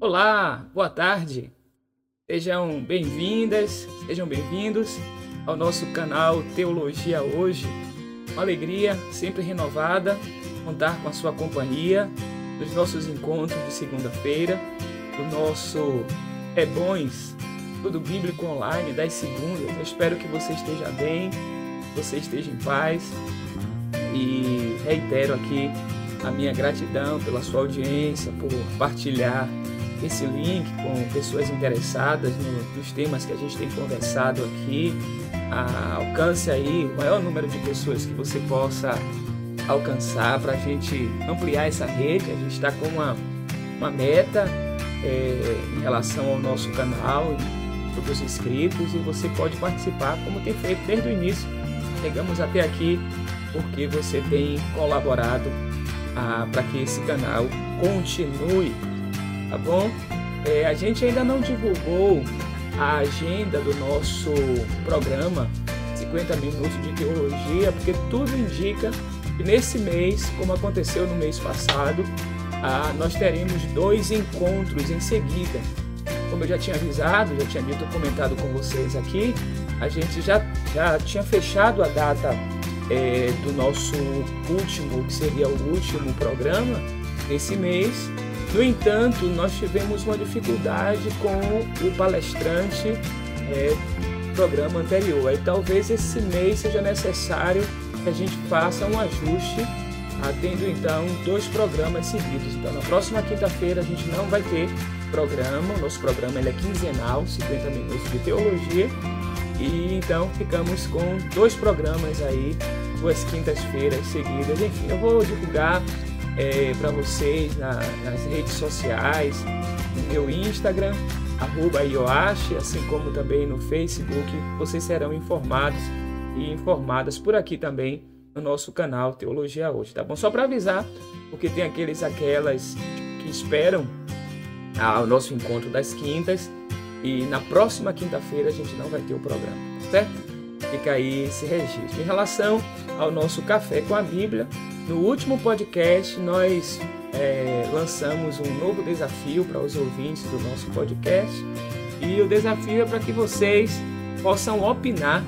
Olá, boa tarde. Sejam bem-vindas, sejam bem-vindos ao nosso canal Teologia Hoje. Uma alegria sempre renovada contar com a sua companhia nos nossos encontros de segunda-feira, do nosso É Bons, tudo bíblico online das segundas. Eu espero que você esteja bem, você esteja em paz e reitero aqui a minha gratidão pela sua audiência, por partilhar esse link com pessoas interessadas no, nos temas que a gente tem conversado aqui. Alcance aí o maior número de pessoas que você possa alcançar para a gente ampliar essa rede. A gente está com uma, uma meta é, em relação ao nosso canal, sobre os inscritos, e você pode participar como tem feito desde o início. Chegamos até aqui porque você tem colaborado ah, para que esse canal continue tá bom? É, a gente ainda não divulgou a agenda do nosso programa 50 minutos de teologia, porque tudo indica que nesse mês, como aconteceu no mês passado, ah, nós teremos dois encontros em seguida. Como eu já tinha avisado, já tinha dito, comentado com vocês aqui, a gente já, já tinha fechado a data é, do nosso último, que seria o último programa desse mês, no entanto, nós tivemos uma dificuldade com o palestrante é, programa anterior. Aí talvez esse mês seja necessário que a gente faça um ajuste, atendo então dois programas seguidos. Então na próxima quinta-feira a gente não vai ter programa, o nosso programa ele é quinzenal, 50 minutos de teologia. E então ficamos com dois programas aí, duas quintas-feiras seguidas. Enfim, eu vou divulgar é, para vocês na, nas redes sociais, no meu Instagram, arroba assim como também no Facebook, vocês serão informados e informadas por aqui também no nosso canal Teologia Hoje, tá bom? Só para avisar, porque tem aqueles, aquelas que esperam o nosso encontro das quintas e na próxima quinta-feira a gente não vai ter o programa, certo? Fica aí esse registro. Em relação ao nosso café com a Bíblia, no último podcast, nós é, lançamos um novo desafio para os ouvintes do nosso podcast e o desafio é para que vocês possam opinar.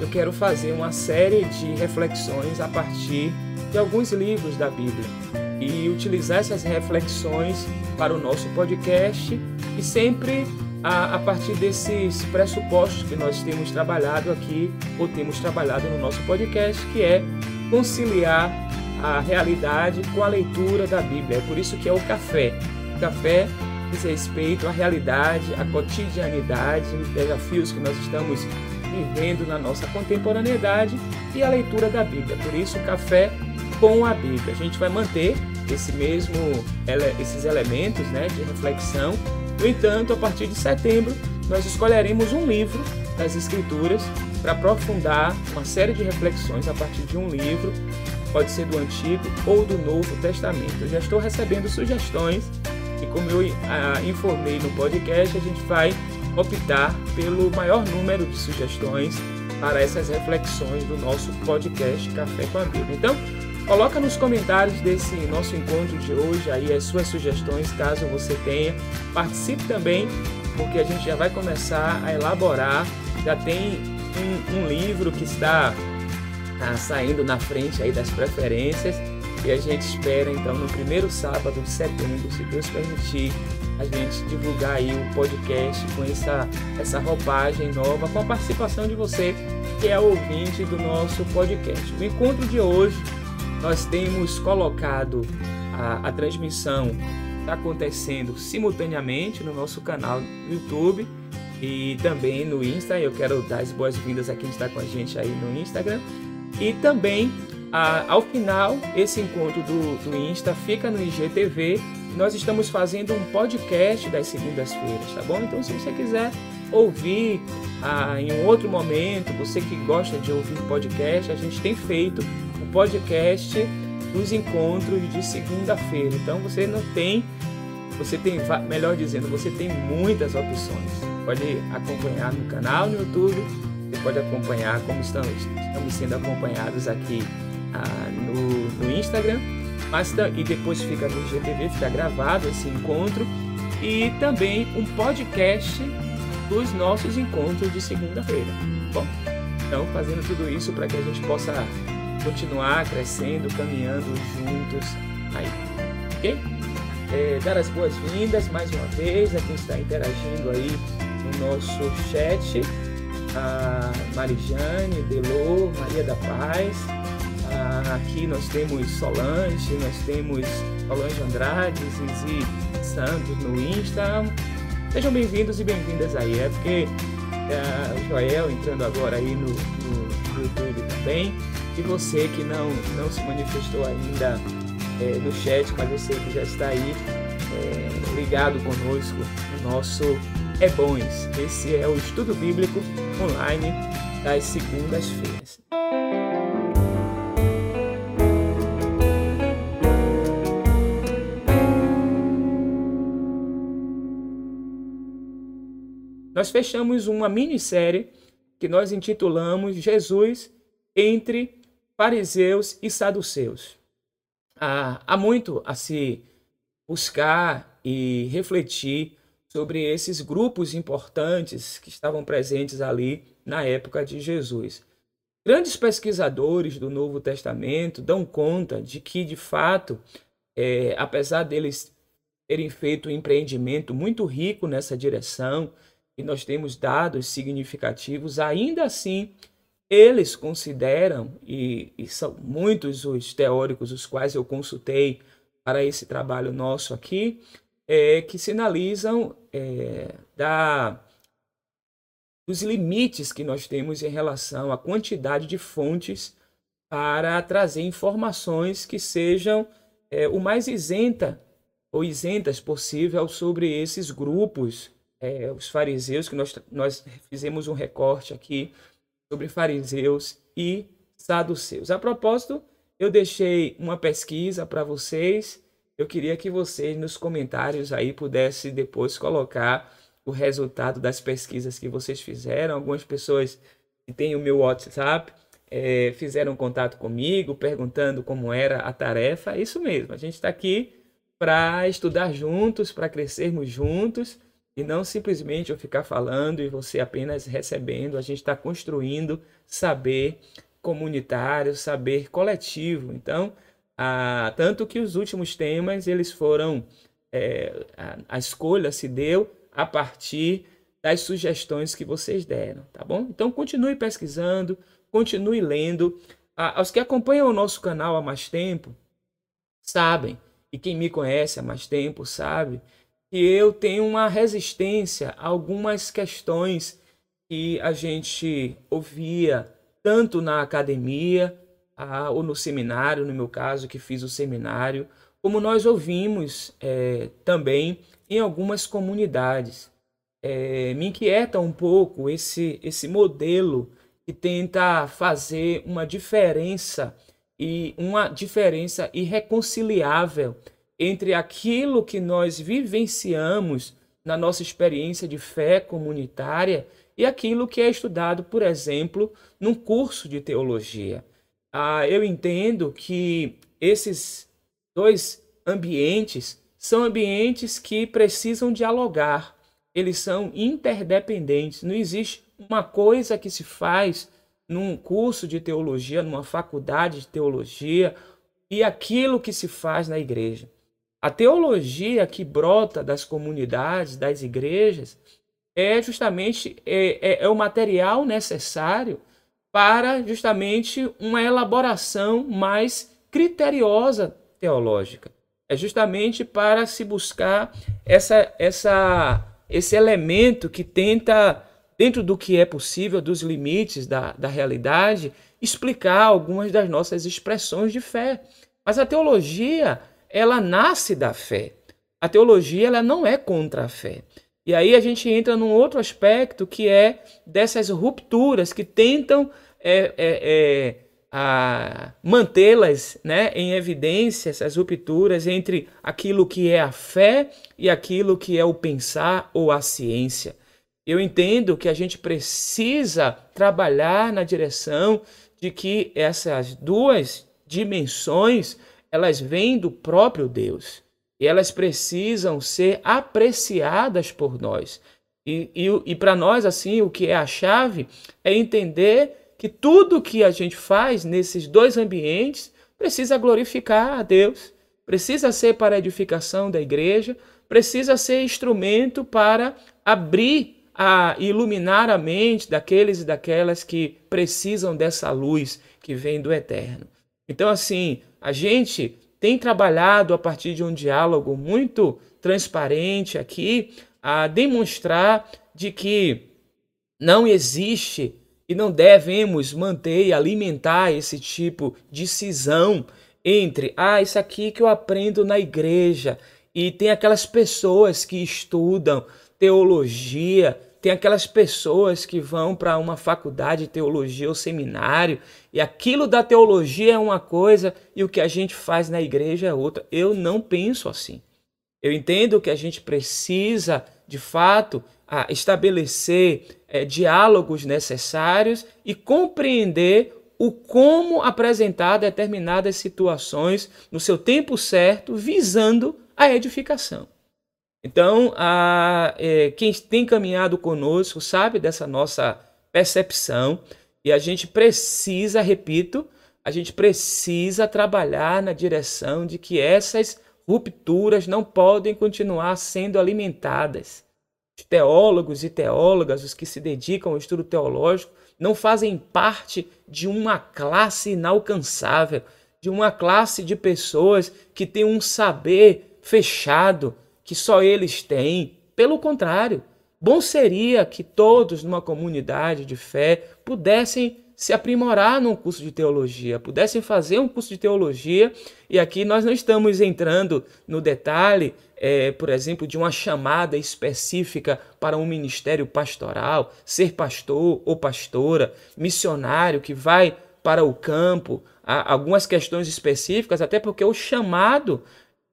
Eu quero fazer uma série de reflexões a partir de alguns livros da Bíblia e utilizar essas reflexões para o nosso podcast e sempre a, a, partir desses pressupostos que nós temos trabalhado aqui ou temos trabalhado no nosso podcast, que é conciliar a realidade com a leitura da Bíblia. É por isso que é o café. O café diz respeito à realidade, à cotidianidade, os desafios que nós estamos vivendo na nossa contemporaneidade e a leitura da Bíblia. Por isso, o café com a Bíblia. A gente vai manter esse mesmo, esses elementos né, de reflexão. No entanto, a partir de setembro, nós escolheremos um livro das Escrituras para aprofundar uma série de reflexões a partir de um livro pode ser do Antigo ou do Novo Testamento. Eu já estou recebendo sugestões e, como eu ah, informei no podcast, a gente vai optar pelo maior número de sugestões para essas reflexões do nosso podcast Café com a Bíblia. Então, coloca nos comentários desse nosso encontro de hoje aí as suas sugestões, caso você tenha. Participe também, porque a gente já vai começar a elaborar. Já tem um, um livro que está tá saindo na frente aí das preferências e a gente espera então no primeiro sábado de setembro, se Deus permitir, a gente divulgar aí o podcast com essa, essa roupagem nova, com a participação de você que é ouvinte do nosso podcast. No encontro de hoje, nós temos colocado a, a transmissão está acontecendo simultaneamente no nosso canal no YouTube e também no Insta. Eu quero dar as boas-vindas a quem está com a gente aí no Instagram. E também, a, ao final, esse encontro do, do Insta fica no IGTV. Nós estamos fazendo um podcast das segundas-feiras, tá bom? Então, se você quiser ouvir ah, em um outro momento, você que gosta de ouvir podcast, a gente tem feito podcast dos encontros de segunda-feira. Então, você não tem, você tem, melhor dizendo, você tem muitas opções pode acompanhar no canal no YouTube, você pode acompanhar como estamos, estamos sendo acompanhados aqui ah, no, no Instagram, mas, e depois fica no GTV, fica gravado esse encontro, e também um podcast dos nossos encontros de segunda-feira. Bom, então fazendo tudo isso para que a gente possa continuar crescendo, caminhando juntos aí, ok? É, dar as boas-vindas mais uma vez a quem está interagindo aí no nosso chat, a Marijane, Delô, Maria da Paz, aqui nós temos Solange, nós temos Solange Andrade, Zizi Santos no Insta. Sejam bem-vindos e bem-vindas aí. É porque é, o Joel entrando agora aí no, no, no, YouTube também. E você que não, não se manifestou ainda é, no chat, mas você que já está aí é, ligado conosco no nosso É Bons. Esse é o estudo bíblico online das segundas-feiras. nós fechamos uma minissérie que nós intitulamos Jesus entre fariseus e saduceus. Ah, há muito a se buscar e refletir sobre esses grupos importantes que estavam presentes ali na época de Jesus. Grandes pesquisadores do Novo Testamento dão conta de que, de fato, é, apesar deles terem feito um empreendimento muito rico nessa direção, e nós temos dados significativos, ainda assim, eles consideram, e, e são muitos os teóricos os quais eu consultei para esse trabalho nosso aqui, é, que sinalizam é, da, dos limites que nós temos em relação à quantidade de fontes para trazer informações que sejam é, o mais isenta ou isentas possível sobre esses grupos é, os fariseus, que nós, nós fizemos um recorte aqui sobre fariseus e saduceus. A propósito, eu deixei uma pesquisa para vocês. Eu queria que vocês nos comentários aí pudessem depois colocar o resultado das pesquisas que vocês fizeram. Algumas pessoas que têm o meu WhatsApp é, fizeram contato comigo, perguntando como era a tarefa. É isso mesmo, a gente está aqui para estudar juntos, para crescermos juntos e não simplesmente eu ficar falando e você apenas recebendo. A gente está construindo saber comunitário, saber coletivo. Então, a, tanto que os últimos temas eles foram é, a, a escolha se deu a partir das sugestões que vocês deram, tá bom? Então continue pesquisando, continue lendo. A, aos que acompanham o nosso canal há mais tempo sabem, e quem me conhece há mais tempo sabe que eu tenho uma resistência a algumas questões que a gente ouvia tanto na academia ou no seminário, no meu caso, que fiz o seminário, como nós ouvimos é, também em algumas comunidades. É, me inquieta um pouco esse, esse modelo que tenta fazer uma diferença e uma diferença irreconciliável entre aquilo que nós vivenciamos na nossa experiência de fé comunitária e aquilo que é estudado, por exemplo, num curso de teologia. Ah, eu entendo que esses dois ambientes são ambientes que precisam dialogar, eles são interdependentes. Não existe uma coisa que se faz num curso de teologia, numa faculdade de teologia, e aquilo que se faz na igreja. A teologia que brota das comunidades, das igrejas, é justamente é, é, é o material necessário para justamente uma elaboração mais criteriosa teológica. É justamente para se buscar essa, essa, esse elemento que tenta, dentro do que é possível, dos limites da, da realidade, explicar algumas das nossas expressões de fé. Mas a teologia ela nasce da fé. A teologia ela não é contra a fé. E aí a gente entra num outro aspecto que é dessas rupturas que tentam é, é, é, mantê-las né, em evidência, essas rupturas entre aquilo que é a fé e aquilo que é o pensar ou a ciência. Eu entendo que a gente precisa trabalhar na direção de que essas duas dimensões elas vêm do próprio Deus e elas precisam ser apreciadas por nós. E, e, e para nós, assim, o que é a chave é entender que tudo que a gente faz nesses dois ambientes precisa glorificar a Deus, precisa ser para a edificação da igreja, precisa ser instrumento para abrir a iluminar a mente daqueles e daquelas que precisam dessa luz que vem do eterno. Então, assim, a gente tem trabalhado a partir de um diálogo muito transparente aqui a demonstrar de que não existe e não devemos manter e alimentar esse tipo de cisão entre ah, isso aqui que eu aprendo na igreja. E tem aquelas pessoas que estudam teologia tem aquelas pessoas que vão para uma faculdade de teologia ou seminário e aquilo da teologia é uma coisa e o que a gente faz na igreja é outra. Eu não penso assim. Eu entendo que a gente precisa, de fato, estabelecer é, diálogos necessários e compreender o como apresentar determinadas situações no seu tempo certo, visando a edificação. Então, a, é, quem tem caminhado conosco sabe dessa nossa percepção e a gente precisa, repito, a gente precisa trabalhar na direção de que essas rupturas não podem continuar sendo alimentadas. Os teólogos e teólogas, os que se dedicam ao estudo teológico, não fazem parte de uma classe inalcançável, de uma classe de pessoas que tem um saber fechado, que só eles têm. Pelo contrário, bom seria que todos numa comunidade de fé pudessem se aprimorar num curso de teologia, pudessem fazer um curso de teologia, e aqui nós não estamos entrando no detalhe, é, por exemplo, de uma chamada específica para um ministério pastoral, ser pastor ou pastora, missionário que vai para o campo, algumas questões específicas, até porque o chamado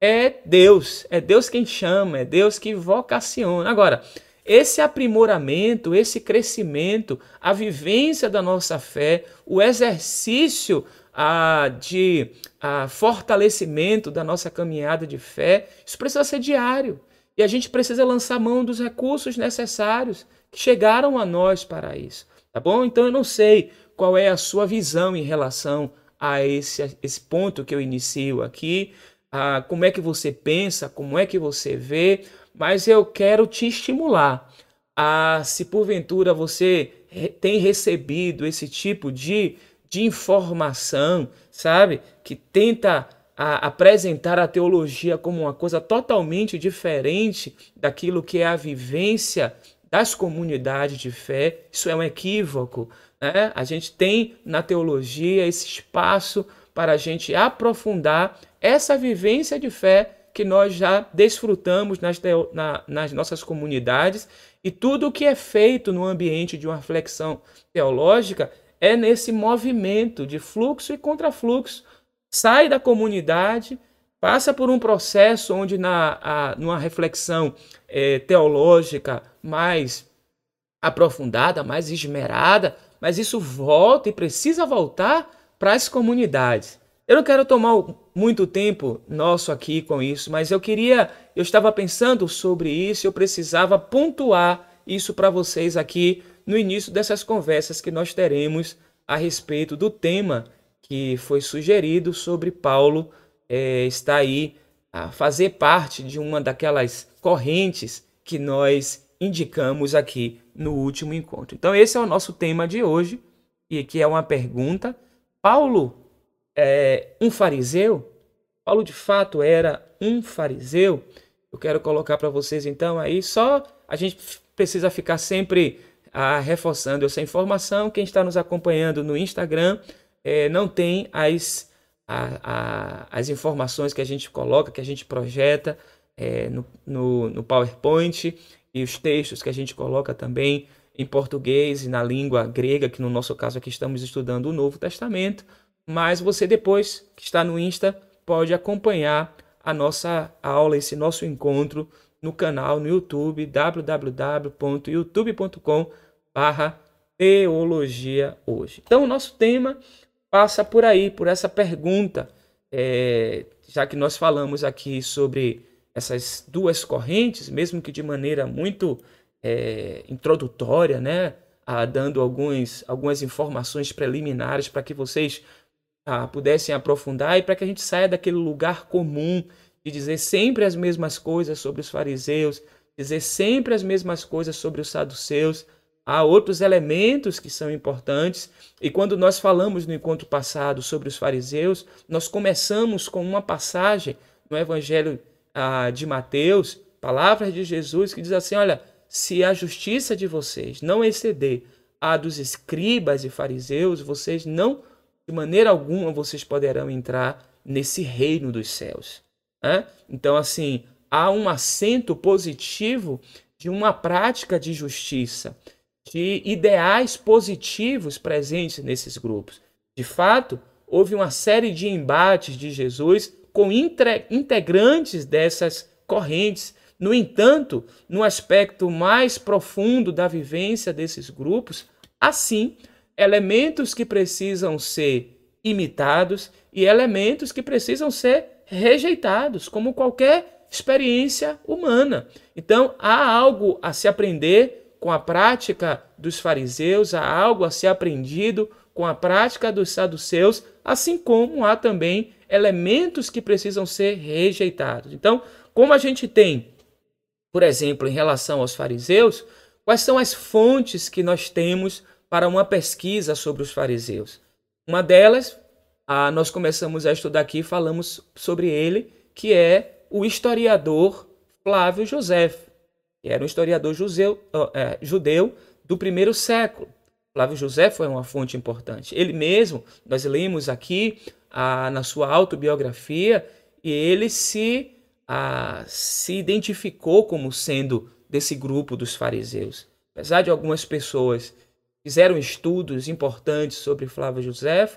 é Deus, é Deus quem chama, é Deus que vocaciona. Agora, esse aprimoramento, esse crescimento, a vivência da nossa fé, o exercício ah, de ah, fortalecimento da nossa caminhada de fé, isso precisa ser diário. E a gente precisa lançar mão dos recursos necessários que chegaram a nós para isso. Tá bom? Então eu não sei qual é a sua visão em relação a esse, esse ponto que eu inicio aqui, como é que você pensa, como é que você vê, mas eu quero te estimular a, se porventura você tem recebido esse tipo de, de informação, sabe, que tenta a, apresentar a teologia como uma coisa totalmente diferente daquilo que é a vivência das comunidades de fé, isso é um equívoco. Né? A gente tem na teologia esse espaço para a gente aprofundar essa vivência de fé que nós já desfrutamos nas, na, nas nossas comunidades e tudo o que é feito no ambiente de uma reflexão teológica é nesse movimento de fluxo e contrafluxo. Sai da comunidade, passa por um processo onde, na, a, numa reflexão é, teológica mais aprofundada, mais esmerada, mas isso volta e precisa voltar para as comunidades. Eu não quero tomar muito tempo nosso aqui com isso, mas eu queria, eu estava pensando sobre isso, eu precisava pontuar isso para vocês aqui no início dessas conversas que nós teremos a respeito do tema que foi sugerido sobre Paulo é, está aí a fazer parte de uma daquelas correntes que nós indicamos aqui no último encontro. Então esse é o nosso tema de hoje e que é uma pergunta. Paulo é, um fariseu? Paulo de fato era um fariseu? Eu quero colocar para vocês então aí, só a gente precisa ficar sempre ah, reforçando essa informação. Quem está nos acompanhando no Instagram é, não tem as, a, a, as informações que a gente coloca, que a gente projeta é, no, no, no PowerPoint e os textos que a gente coloca também em português e na língua grega, que no nosso caso aqui estamos estudando o Novo Testamento mas você depois que está no Insta pode acompanhar a nossa aula, esse nosso encontro no canal no YouTube www.youtube.com/barra teologia hoje. Então, o nosso tema passa por aí, por essa pergunta, é, já que nós falamos aqui sobre essas duas correntes, mesmo que de maneira muito é, introdutória, né, ah, dando alguns, algumas informações preliminares para que vocês ah, pudessem aprofundar e para que a gente saia daquele lugar comum de dizer sempre as mesmas coisas sobre os fariseus, dizer sempre as mesmas coisas sobre os saduceus, há outros elementos que são importantes. E quando nós falamos no encontro passado sobre os fariseus, nós começamos com uma passagem no Evangelho ah, de Mateus, palavras de Jesus, que diz assim: Olha, se a justiça de vocês não exceder a dos escribas e fariseus, vocês não, de maneira alguma, vocês poderão entrar nesse reino dos céus. Né? Então, assim, há um acento positivo de uma prática de justiça de ideais positivos presentes nesses grupos. De fato, houve uma série de embates de Jesus com integrantes dessas correntes. No entanto, no aspecto mais profundo da vivência desses grupos, assim, elementos que precisam ser imitados e elementos que precisam ser rejeitados, como qualquer experiência humana. Então, há algo a se aprender com a prática dos fariseus, há algo a ser aprendido com a prática dos saduceus, assim como há também elementos que precisam ser rejeitados. Então, como a gente tem, por exemplo, em relação aos fariseus, quais são as fontes que nós temos para uma pesquisa sobre os fariseus? Uma delas, ah, nós começamos a estudar aqui, falamos sobre ele, que é o historiador Flávio José que era um historiador judeu, é, judeu do primeiro século. Flávio José foi uma fonte importante. Ele mesmo, nós lemos aqui a, na sua autobiografia, e ele se, a, se identificou como sendo desse grupo dos fariseus. Apesar de algumas pessoas fizeram estudos importantes sobre Flávio José,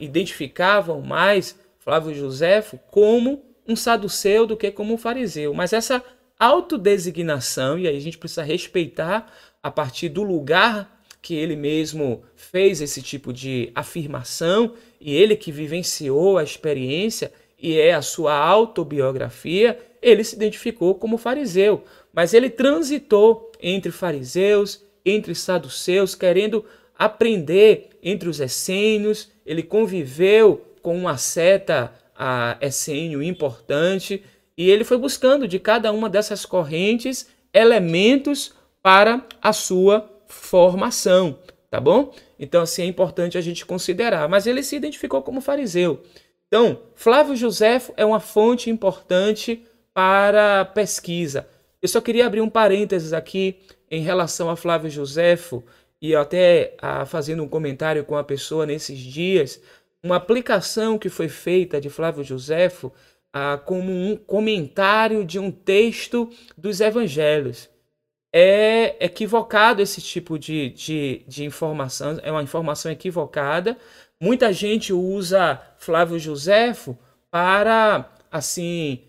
identificavam mais Flávio José como um saduceu do que como um fariseu. Mas essa autodesignação, e aí a gente precisa respeitar a partir do lugar que ele mesmo fez esse tipo de afirmação e ele que vivenciou a experiência e é a sua autobiografia, ele se identificou como fariseu, mas ele transitou entre fariseus, entre saduceus, querendo aprender entre os essênios, ele conviveu com uma seta a essênio importante, e ele foi buscando de cada uma dessas correntes elementos para a sua formação, tá bom? Então, assim, é importante a gente considerar. Mas ele se identificou como fariseu. Então, Flávio José é uma fonte importante para pesquisa. Eu só queria abrir um parênteses aqui em relação a Flávio Joséfo e até a, fazendo um comentário com a pessoa nesses dias, uma aplicação que foi feita de Flávio Joséfo ah, como um comentário de um texto dos evangelhos. É equivocado esse tipo de, de, de informação, é uma informação equivocada. Muita gente usa Flávio Joséfo para, assim,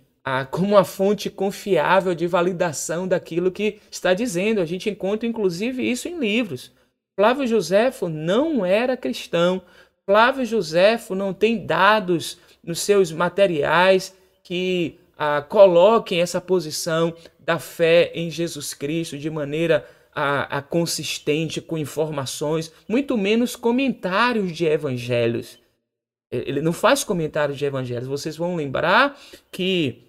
como uma fonte confiável de validação daquilo que está dizendo. A gente encontra, inclusive, isso em livros. Flávio Joséfo não era cristão. Flávio Joséfo não tem dados nos seus materiais que ah, coloquem essa posição da fé em Jesus Cristo de maneira consistente com informações, muito menos comentários de evangelhos. Ele não faz comentários de evangelhos. Vocês vão lembrar que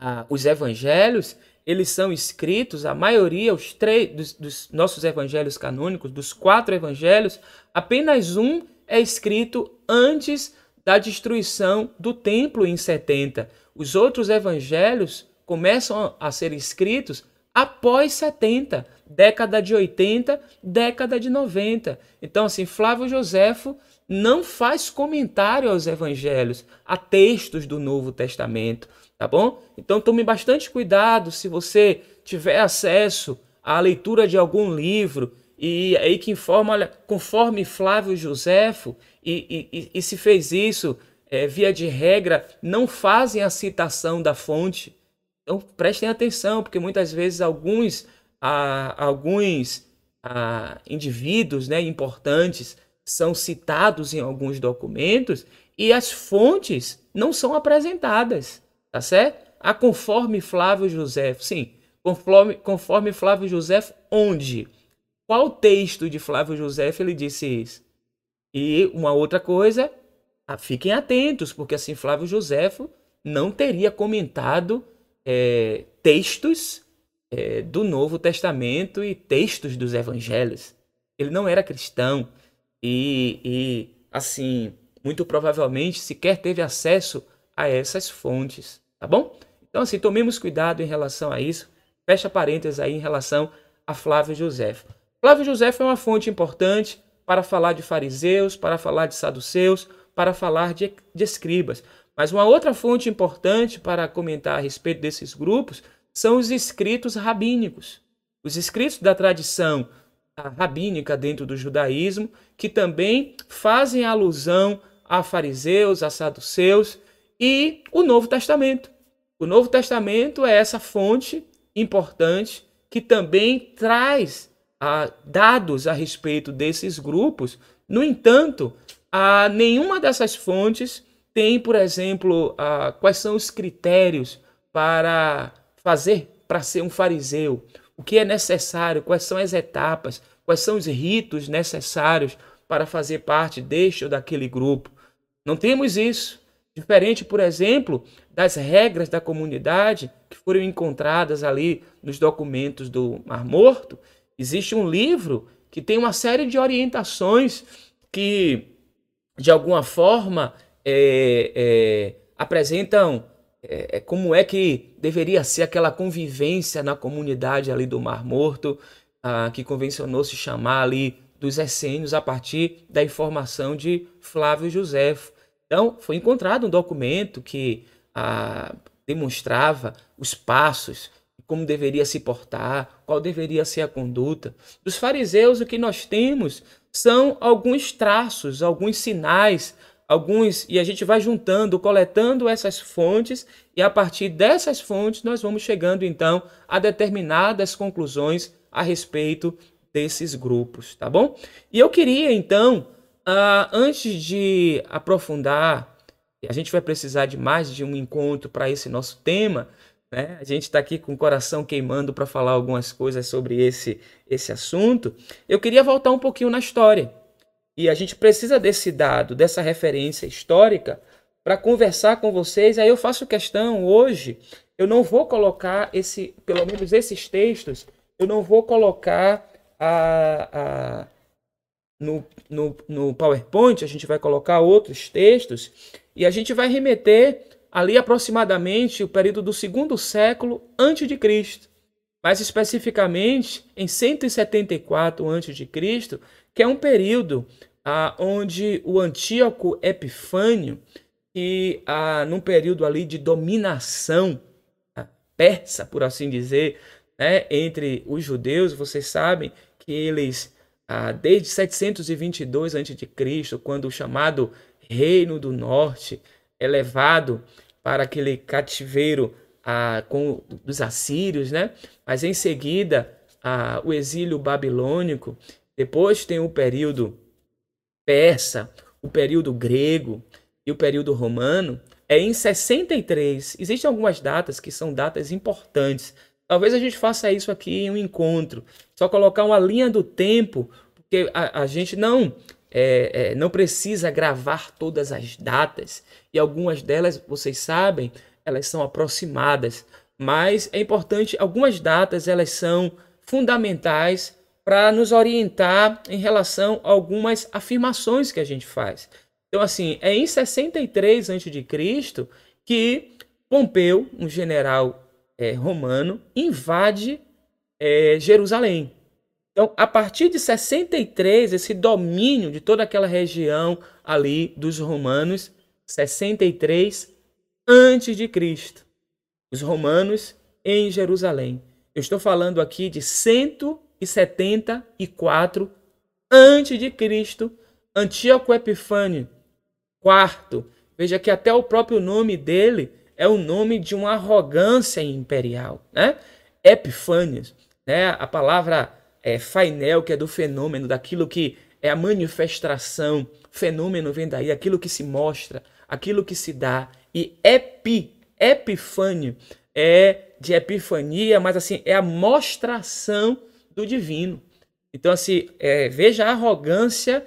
ah, os evangelhos eles são escritos, a maioria, os três dos, dos nossos evangelhos canônicos, dos quatro evangelhos, apenas um é escrito antes da destruição do templo em 70. Os outros evangelhos começam a ser escritos após 70, década de 80, década de 90. Então, assim, Flávio Joséfo não faz comentário aos evangelhos, a textos do Novo Testamento, tá bom? Então, tome bastante cuidado se você tiver acesso à leitura de algum livro e aí que informa, olha, conforme Flávio Joséfo, e, e, e se fez isso, é, via de regra, não fazem a citação da fonte. Então prestem atenção, porque muitas vezes alguns, ah, alguns ah, indivíduos né, importantes são citados em alguns documentos e as fontes não são apresentadas, tá certo? A conforme Flávio José, sim, conforme, conforme Flávio José, onde? Qual texto de Flávio José ele disse isso? E uma outra coisa, ah, fiquem atentos, porque assim Flávio José não teria comentado é, textos é, do Novo Testamento e textos dos Evangelhos. Ele não era cristão e, e, assim, muito provavelmente sequer teve acesso a essas fontes, tá bom? Então, assim, tomemos cuidado em relação a isso. Fecha parênteses aí em relação a Flávio José. Flávio José é uma fonte importante para falar de fariseus, para falar de saduceus, para falar de, de escribas. Mas uma outra fonte importante para comentar a respeito desses grupos são os escritos rabínicos. Os escritos da tradição rabínica dentro do judaísmo, que também fazem alusão a fariseus, a saduceus e o Novo Testamento. O Novo Testamento é essa fonte importante que também traz ah, dados a respeito desses grupos. No entanto, a nenhuma dessas fontes tem, por exemplo, ah, quais são os critérios para fazer para ser um fariseu, o que é necessário, quais são as etapas, quais são os ritos necessários para fazer parte deste ou daquele grupo. Não temos isso. Diferente, por exemplo, das regras da comunidade que foram encontradas ali nos documentos do Mar Morto, existe um livro que tem uma série de orientações que, de alguma forma, é, é, apresentam é, é, como é que deveria ser aquela convivência na comunidade ali do Mar Morto, ah, que convencionou se chamar ali dos essênios a partir da informação de Flávio José. Então, foi encontrado um documento que ah, demonstrava os passos, como deveria se portar, qual deveria ser a conduta. Dos fariseus, o que nós temos são alguns traços, alguns sinais, alguns e a gente vai juntando, coletando essas fontes e a partir dessas fontes nós vamos chegando então a determinadas conclusões a respeito desses grupos, tá bom? E eu queria então, uh, antes de aprofundar, a gente vai precisar de mais de um encontro para esse nosso tema, né? A gente está aqui com o coração queimando para falar algumas coisas sobre esse esse assunto. Eu queria voltar um pouquinho na história. E a gente precisa desse dado, dessa referência histórica, para conversar com vocês. Aí eu faço questão hoje, eu não vou colocar esse, pelo menos esses textos, eu não vou colocar a, a no, no, no PowerPoint, a gente vai colocar outros textos e a gente vai remeter ali aproximadamente o período do segundo século antes de Cristo. Mais especificamente em 174 antes de Cristo, que é um período ah, onde o Antíoco Epifânio, que ah, num período ali de dominação ah, persa, por assim dizer, né, entre os judeus, vocês sabem que eles, ah, desde 722 a.C., quando o chamado Reino do Norte é levado para aquele cativeiro ah, com, dos assírios, né? mas em seguida ah, o exílio babilônico, depois tem o período persa, o período grego e o período romano, é em 63. Existem algumas datas que são datas importantes. Talvez a gente faça isso aqui em um encontro. Só colocar uma linha do tempo, porque a, a gente não é, é, não precisa gravar todas as datas. E algumas delas, vocês sabem, elas são aproximadas. Mas é importante, algumas datas elas são fundamentais para nos orientar em relação a algumas afirmações que a gente faz. Então, assim, é em 63 a.C. que Pompeu, um general é, romano, invade é, Jerusalém. Então, a partir de 63, esse domínio de toda aquela região ali dos romanos, 63 antes de Cristo. Os romanos em Jerusalém. Eu estou falando aqui de 100 e 74 antes de Cristo, Antíoco Epifânio IV. Veja que até o próprio nome dele é o nome de uma arrogância imperial, né? Epifânios, né? A palavra é, fainel, que é do fenômeno, daquilo que é a manifestação, fenômeno vem daí, aquilo que se mostra, aquilo que se dá. E epi, epifânio, é de epifania, mas assim, é a mostração do divino. Então, assim, é, veja a arrogância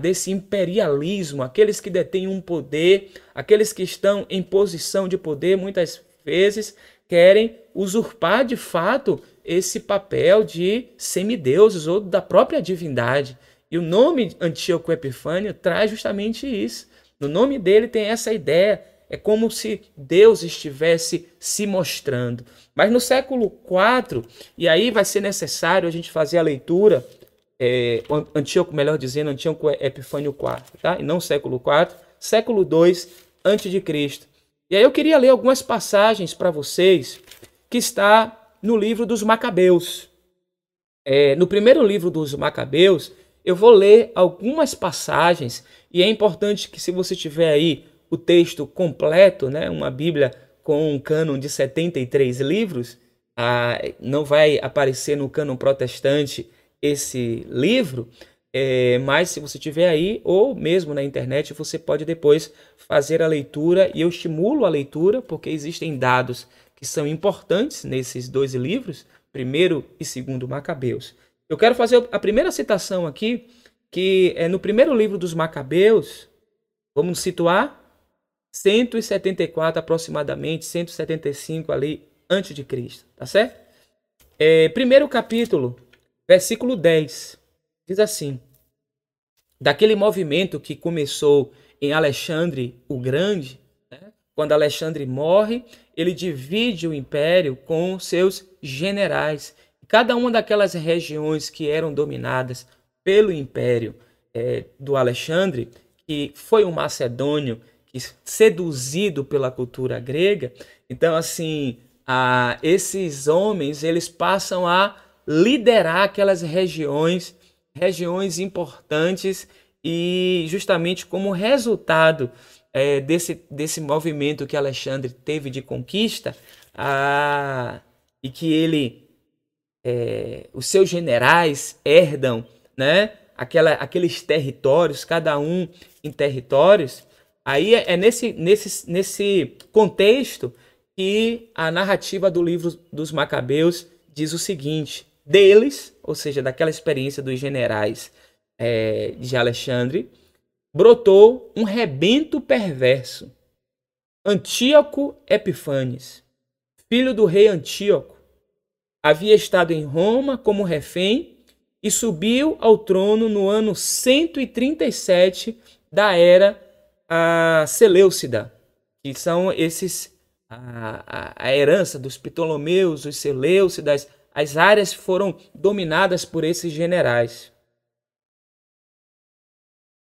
desse imperialismo, aqueles que detêm um poder, aqueles que estão em posição de poder, muitas vezes querem usurpar de fato esse papel de semideuses ou da própria divindade. E o nome Antíoco Epifânio traz justamente isso. No nome dele tem essa ideia é como se Deus estivesse se mostrando. Mas no século IV, e aí vai ser necessário a gente fazer a leitura, é, Antíoco, melhor dizendo, Antíoco Epifânio IV, tá? e não século IV, século II Cristo. E aí eu queria ler algumas passagens para vocês que está no livro dos Macabeus. É, no primeiro livro dos Macabeus, eu vou ler algumas passagens e é importante que se você tiver aí o texto completo, né, uma Bíblia com um cânon de 73 livros, ah, não vai aparecer no cânon protestante esse livro, é, mas se você tiver aí, ou mesmo na internet, você pode depois fazer a leitura, e eu estimulo a leitura, porque existem dados que são importantes nesses dois livros, primeiro e segundo Macabeus. Eu quero fazer a primeira citação aqui, que é no primeiro livro dos Macabeus, vamos situar 174 aproximadamente, 175 ali antes de Cristo, tá certo? É, primeiro capítulo, versículo 10, diz assim: Daquele movimento que começou em Alexandre o Grande? Quando Alexandre morre, ele divide o império com seus generais. Cada uma daquelas regiões que eram dominadas pelo império é, do Alexandre, que foi um macedônio seduzido pela cultura grega. Então, assim, a, esses homens eles passam a liderar aquelas regiões, regiões importantes e justamente como resultado é, desse, desse movimento que Alexandre teve de conquista a, e que ele é, os seus generais herdam né, aquela, aqueles territórios, cada um em territórios, Aí é, é nesse, nesse, nesse contexto que a narrativa do livro dos Macabeus diz o seguinte: deles, ou seja, daquela experiência dos generais é, de Alexandre, brotou um rebento perverso. Antíoco Epifanes, filho do rei Antíoco, havia estado em Roma como refém e subiu ao trono no ano 137 da era a Seleucida, que são esses a, a, a herança dos Ptolomeus, os Seleucidas, as áreas foram dominadas por esses generais.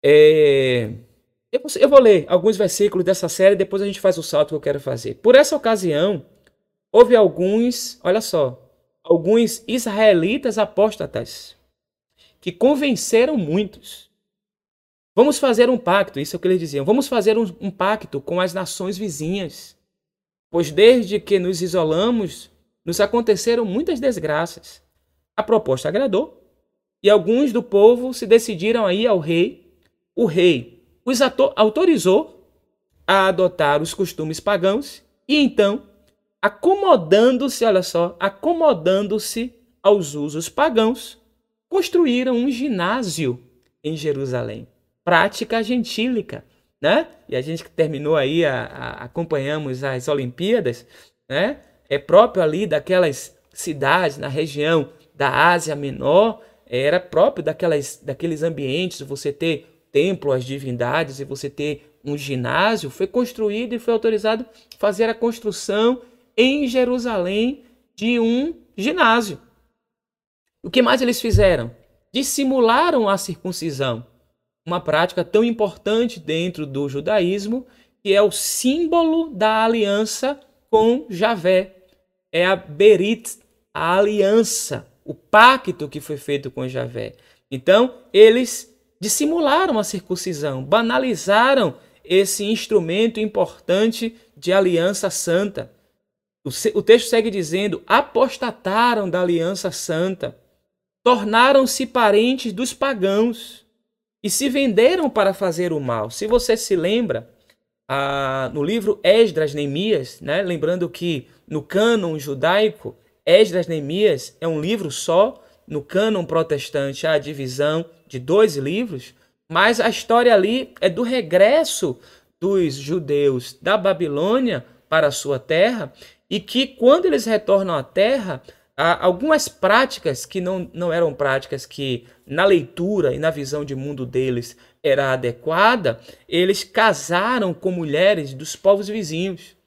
É, eu, eu vou ler alguns versículos dessa série, depois a gente faz o salto que eu quero fazer. Por essa ocasião, houve alguns, olha só, alguns israelitas apóstatas que convenceram muitos Vamos fazer um pacto, isso é o que eles diziam. Vamos fazer um, um pacto com as nações vizinhas, pois desde que nos isolamos, nos aconteceram muitas desgraças. A proposta agradou e alguns do povo se decidiram a ir ao rei. O rei os autorizou a adotar os costumes pagãos e então, acomodando-se, olha só, acomodando-se aos usos pagãos, construíram um ginásio em Jerusalém prática gentílica, né? E a gente que terminou aí, a, a, acompanhamos as Olimpíadas, né? É próprio ali daquelas cidades na região da Ásia Menor, era próprio daquelas, daqueles ambientes, você ter templo às divindades e você ter um ginásio, foi construído e foi autorizado fazer a construção em Jerusalém de um ginásio. O que mais eles fizeram? Dissimularam a circuncisão uma prática tão importante dentro do judaísmo, que é o símbolo da aliança com Javé. É a Berit, a aliança, o pacto que foi feito com Javé. Então, eles dissimularam a circuncisão, banalizaram esse instrumento importante de aliança santa. O, texto segue dizendo: apostataram da aliança santa, tornaram-se parentes dos pagãos e se venderam para fazer o mal. Se você se lembra, ah, no livro Esdras Neemias, né, lembrando que no cânon judaico, Esdras Neemias é um livro só, no cânon protestante há a divisão de dois livros, mas a história ali é do regresso dos judeus da Babilônia para a sua terra e que quando eles retornam à terra, algumas práticas que não, não eram práticas que na leitura e na visão de mundo deles era adequada, eles casaram com mulheres dos povos vizinhos.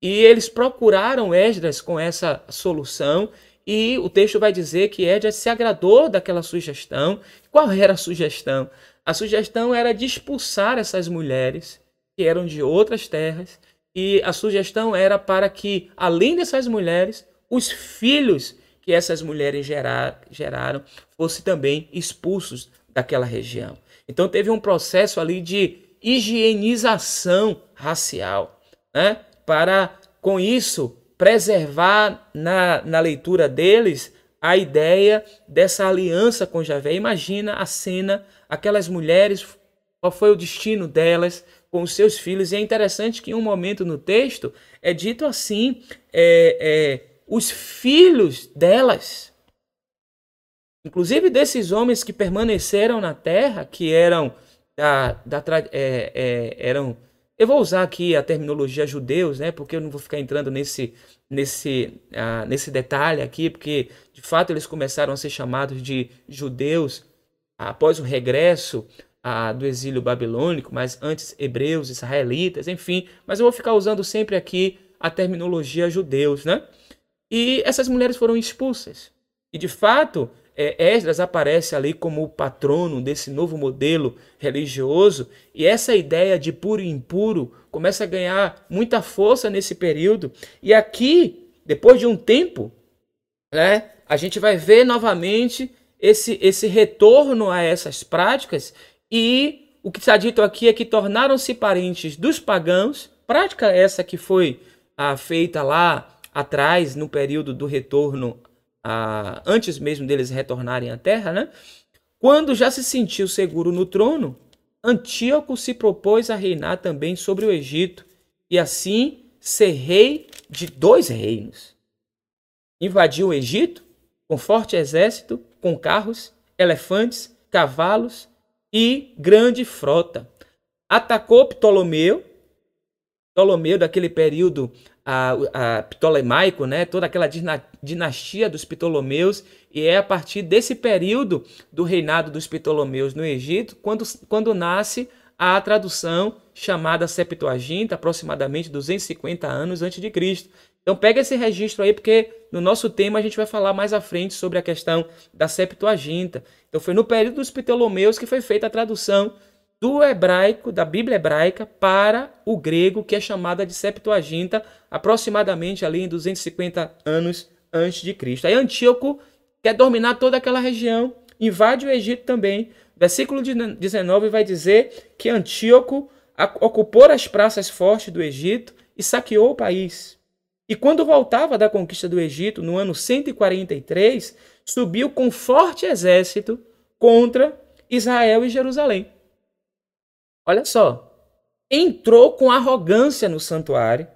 E eles procuraram Esdras com essa solução e o texto vai dizer que Esdras se agradou daquela sugestão. Qual era a sugestão? A sugestão era de expulsar essas mulheres que eram de outras terras, e a sugestão era para que, além dessas mulheres, os filhos que essas mulheres gerar, geraram fossem também expulsos daquela região. Então teve um processo ali de higienização racial, né? para com isso preservar na, na leitura deles a ideia dessa aliança com Javé. Imagina a cena, aquelas mulheres, qual foi o destino delas com os seus filhos. E é interessante que em um momento no texto é dito assim: é, é, os filhos delas, inclusive desses homens que permaneceram na terra, que eram da, da é, é, eram eu vou usar aqui a terminologia judeus, né? Porque eu não vou ficar entrando nesse, nesse, uh, nesse detalhe aqui, porque de fato eles começaram a ser chamados de judeus após o regresso uh, do exílio babilônico, mas antes hebreus, israelitas, enfim. Mas eu vou ficar usando sempre aqui a terminologia judeus, né? E essas mulheres foram expulsas. E de fato, é, Esdras aparece ali como o patrono desse novo modelo religioso, e essa ideia de puro e impuro começa a ganhar muita força nesse período. E aqui, depois de um tempo, né, a gente vai ver novamente esse, esse retorno a essas práticas, e o que está dito aqui é que tornaram-se parentes dos pagãos, prática essa que foi ah, feita lá atrás, no período do retorno a, antes mesmo deles retornarem à terra, né? Quando já se sentiu seguro no trono, Antíoco se propôs a reinar também sobre o Egito e assim ser rei de dois reinos. Invadiu o Egito com forte exército, com carros, elefantes, cavalos e grande frota. Atacou Ptolomeu, Ptolomeu daquele período a, a Ptolemaico, né? toda aquela dinastia dos Ptolomeus, e é a partir desse período do reinado dos Ptolomeus no Egito, quando, quando nasce a tradução chamada Septuaginta, aproximadamente 250 anos antes de Cristo. Então pega esse registro aí, porque no nosso tema a gente vai falar mais à frente sobre a questão da Septuaginta. Então foi no período dos Ptolomeus que foi feita a tradução do hebraico, da Bíblia hebraica, para o grego, que é chamada de Septuaginta, aproximadamente ali em 250 anos antes de Cristo. Aí Antíoco quer dominar toda aquela região, invade o Egito também. Versículo 19 vai dizer que Antíoco ocupou as praças fortes do Egito e saqueou o país. E quando voltava da conquista do Egito, no ano 143, subiu com forte exército contra Israel e Jerusalém. Olha só. Entrou com arrogância no santuário,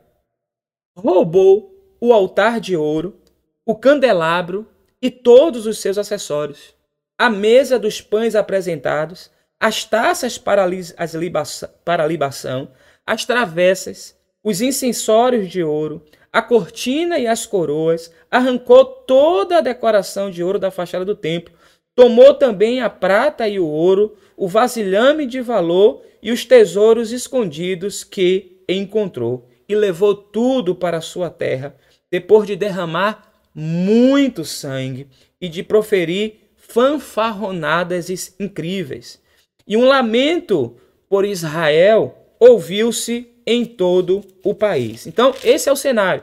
roubou o altar de ouro, o candelabro e todos os seus acessórios, a mesa dos pães apresentados, as taças para, as para libação, as travessas, os incensórios de ouro, a cortina e as coroas, arrancou toda a decoração de ouro da fachada do templo, tomou também a prata e o ouro, o vasilhame de valor e os tesouros escondidos que encontrou, e levou tudo para a sua terra, depois de derramar muito sangue e de proferir fanfarronadas incríveis. E um lamento por Israel ouviu-se em todo o país. Então, esse é o cenário.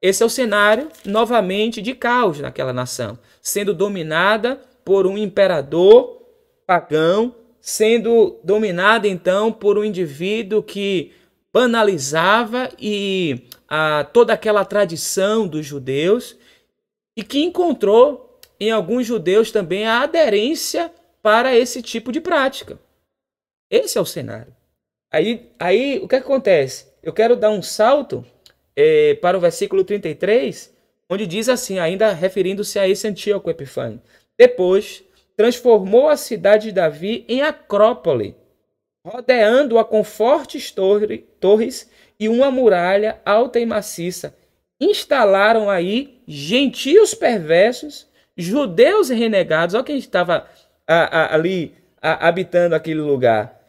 Esse é o cenário, novamente, de caos naquela nação, sendo dominada por um imperador pagão sendo dominada então por um indivíduo que banalizava e a, toda aquela tradição dos judeus e que encontrou em alguns judeus também a aderência para esse tipo de prática. Esse é o cenário. Aí, aí o que acontece? Eu quero dar um salto é, para o versículo 33, onde diz assim, ainda referindo-se a esse Antíoco Epifânio. Depois, transformou a cidade de Davi em acrópole, rodeando-a com fortes torre, torres e uma muralha alta e maciça. Instalaram aí gentios perversos, judeus renegados. Olha quem estava ali habitando aquele lugar.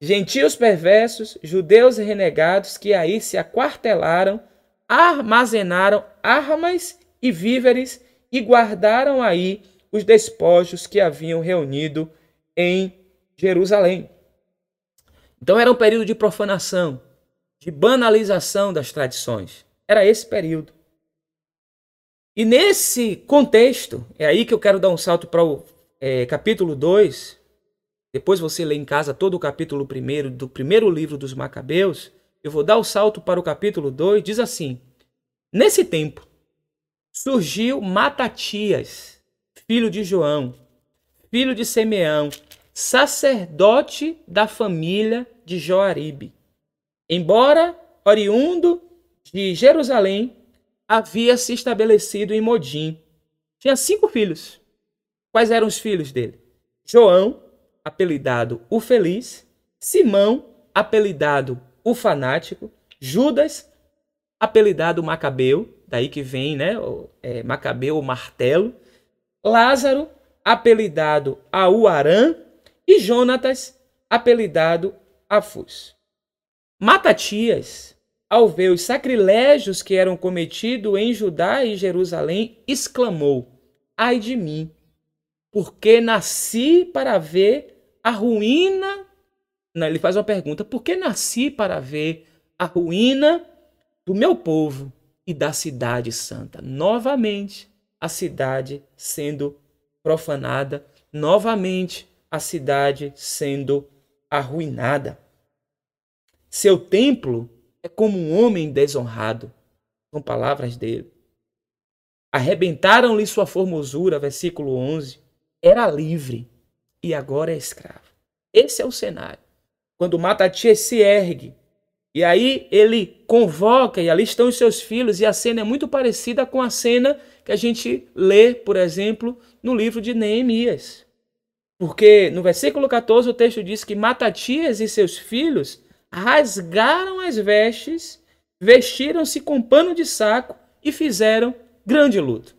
Gentios perversos, judeus renegados que aí se aquartelaram, armazenaram armas e víveres e guardaram aí os despojos que haviam reunido em Jerusalém. Então era um período de profanação, de banalização das tradições. Era esse período. E nesse contexto, é aí que eu quero dar um salto para o é, capítulo 2. Depois você lê em casa todo o capítulo 1 do primeiro livro dos Macabeus. Eu vou dar o salto para o capítulo 2. Diz assim: Nesse tempo surgiu Matatias, filho de João, filho de Simeão, sacerdote da família de Joaribe. Embora oriundo de Jerusalém, havia se estabelecido em Modim. Tinha cinco filhos. Quais eram os filhos dele? João, apelidado o Feliz, Simão, apelidado o Fanático, Judas, apelidado Macabeu, daí que vem né, é, Macabeu, o martelo, Lázaro, apelidado Auarã, e Jonatas, apelidado Afus. Matatias, ao ver os sacrilégios que eram cometidos em Judá e Jerusalém, exclamou: Ai de mim, porque nasci para ver a ruína. Não, ele faz uma pergunta: por que nasci para ver a ruína do meu povo e da cidade santa? Novamente, a cidade sendo profanada, novamente a cidade sendo arruinada. Seu templo é como um homem desonrado, são palavras dele. Arrebentaram-lhe sua formosura, versículo 11. Era livre e agora é escravo. Esse é o cenário. Quando Matatias se ergue, e aí ele convoca, e ali estão os seus filhos, e a cena é muito parecida com a cena que a gente lê, por exemplo, no livro de Neemias. Porque no versículo 14 o texto diz que Matatias e seus filhos rasgaram as vestes, vestiram-se com pano de saco e fizeram grande luto.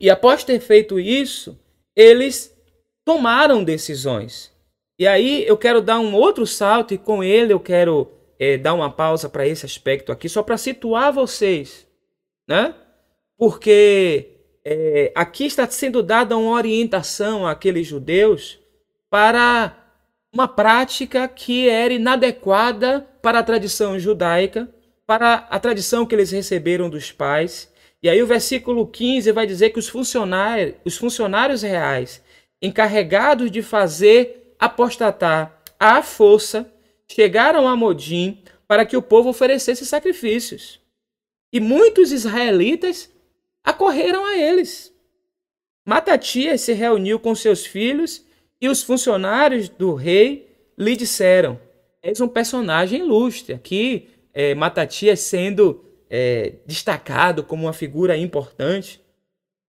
E após ter feito isso, eles tomaram decisões. E aí eu quero dar um outro salto e com ele eu quero é, dar uma pausa para esse aspecto aqui, só para situar vocês, né? Porque é, aqui está sendo dada uma orientação àqueles judeus para uma prática que era inadequada para a tradição judaica, para a tradição que eles receberam dos pais. E aí o versículo 15 vai dizer que os funcionários, os funcionários reais encarregados de fazer apostatar à força chegaram a Modim para que o povo oferecesse sacrifícios. E muitos israelitas acorreram a eles. Matatias se reuniu com seus filhos e os funcionários do rei lhe disseram: És um personagem ilustre. Aqui, é, Matatias sendo é, destacado como uma figura importante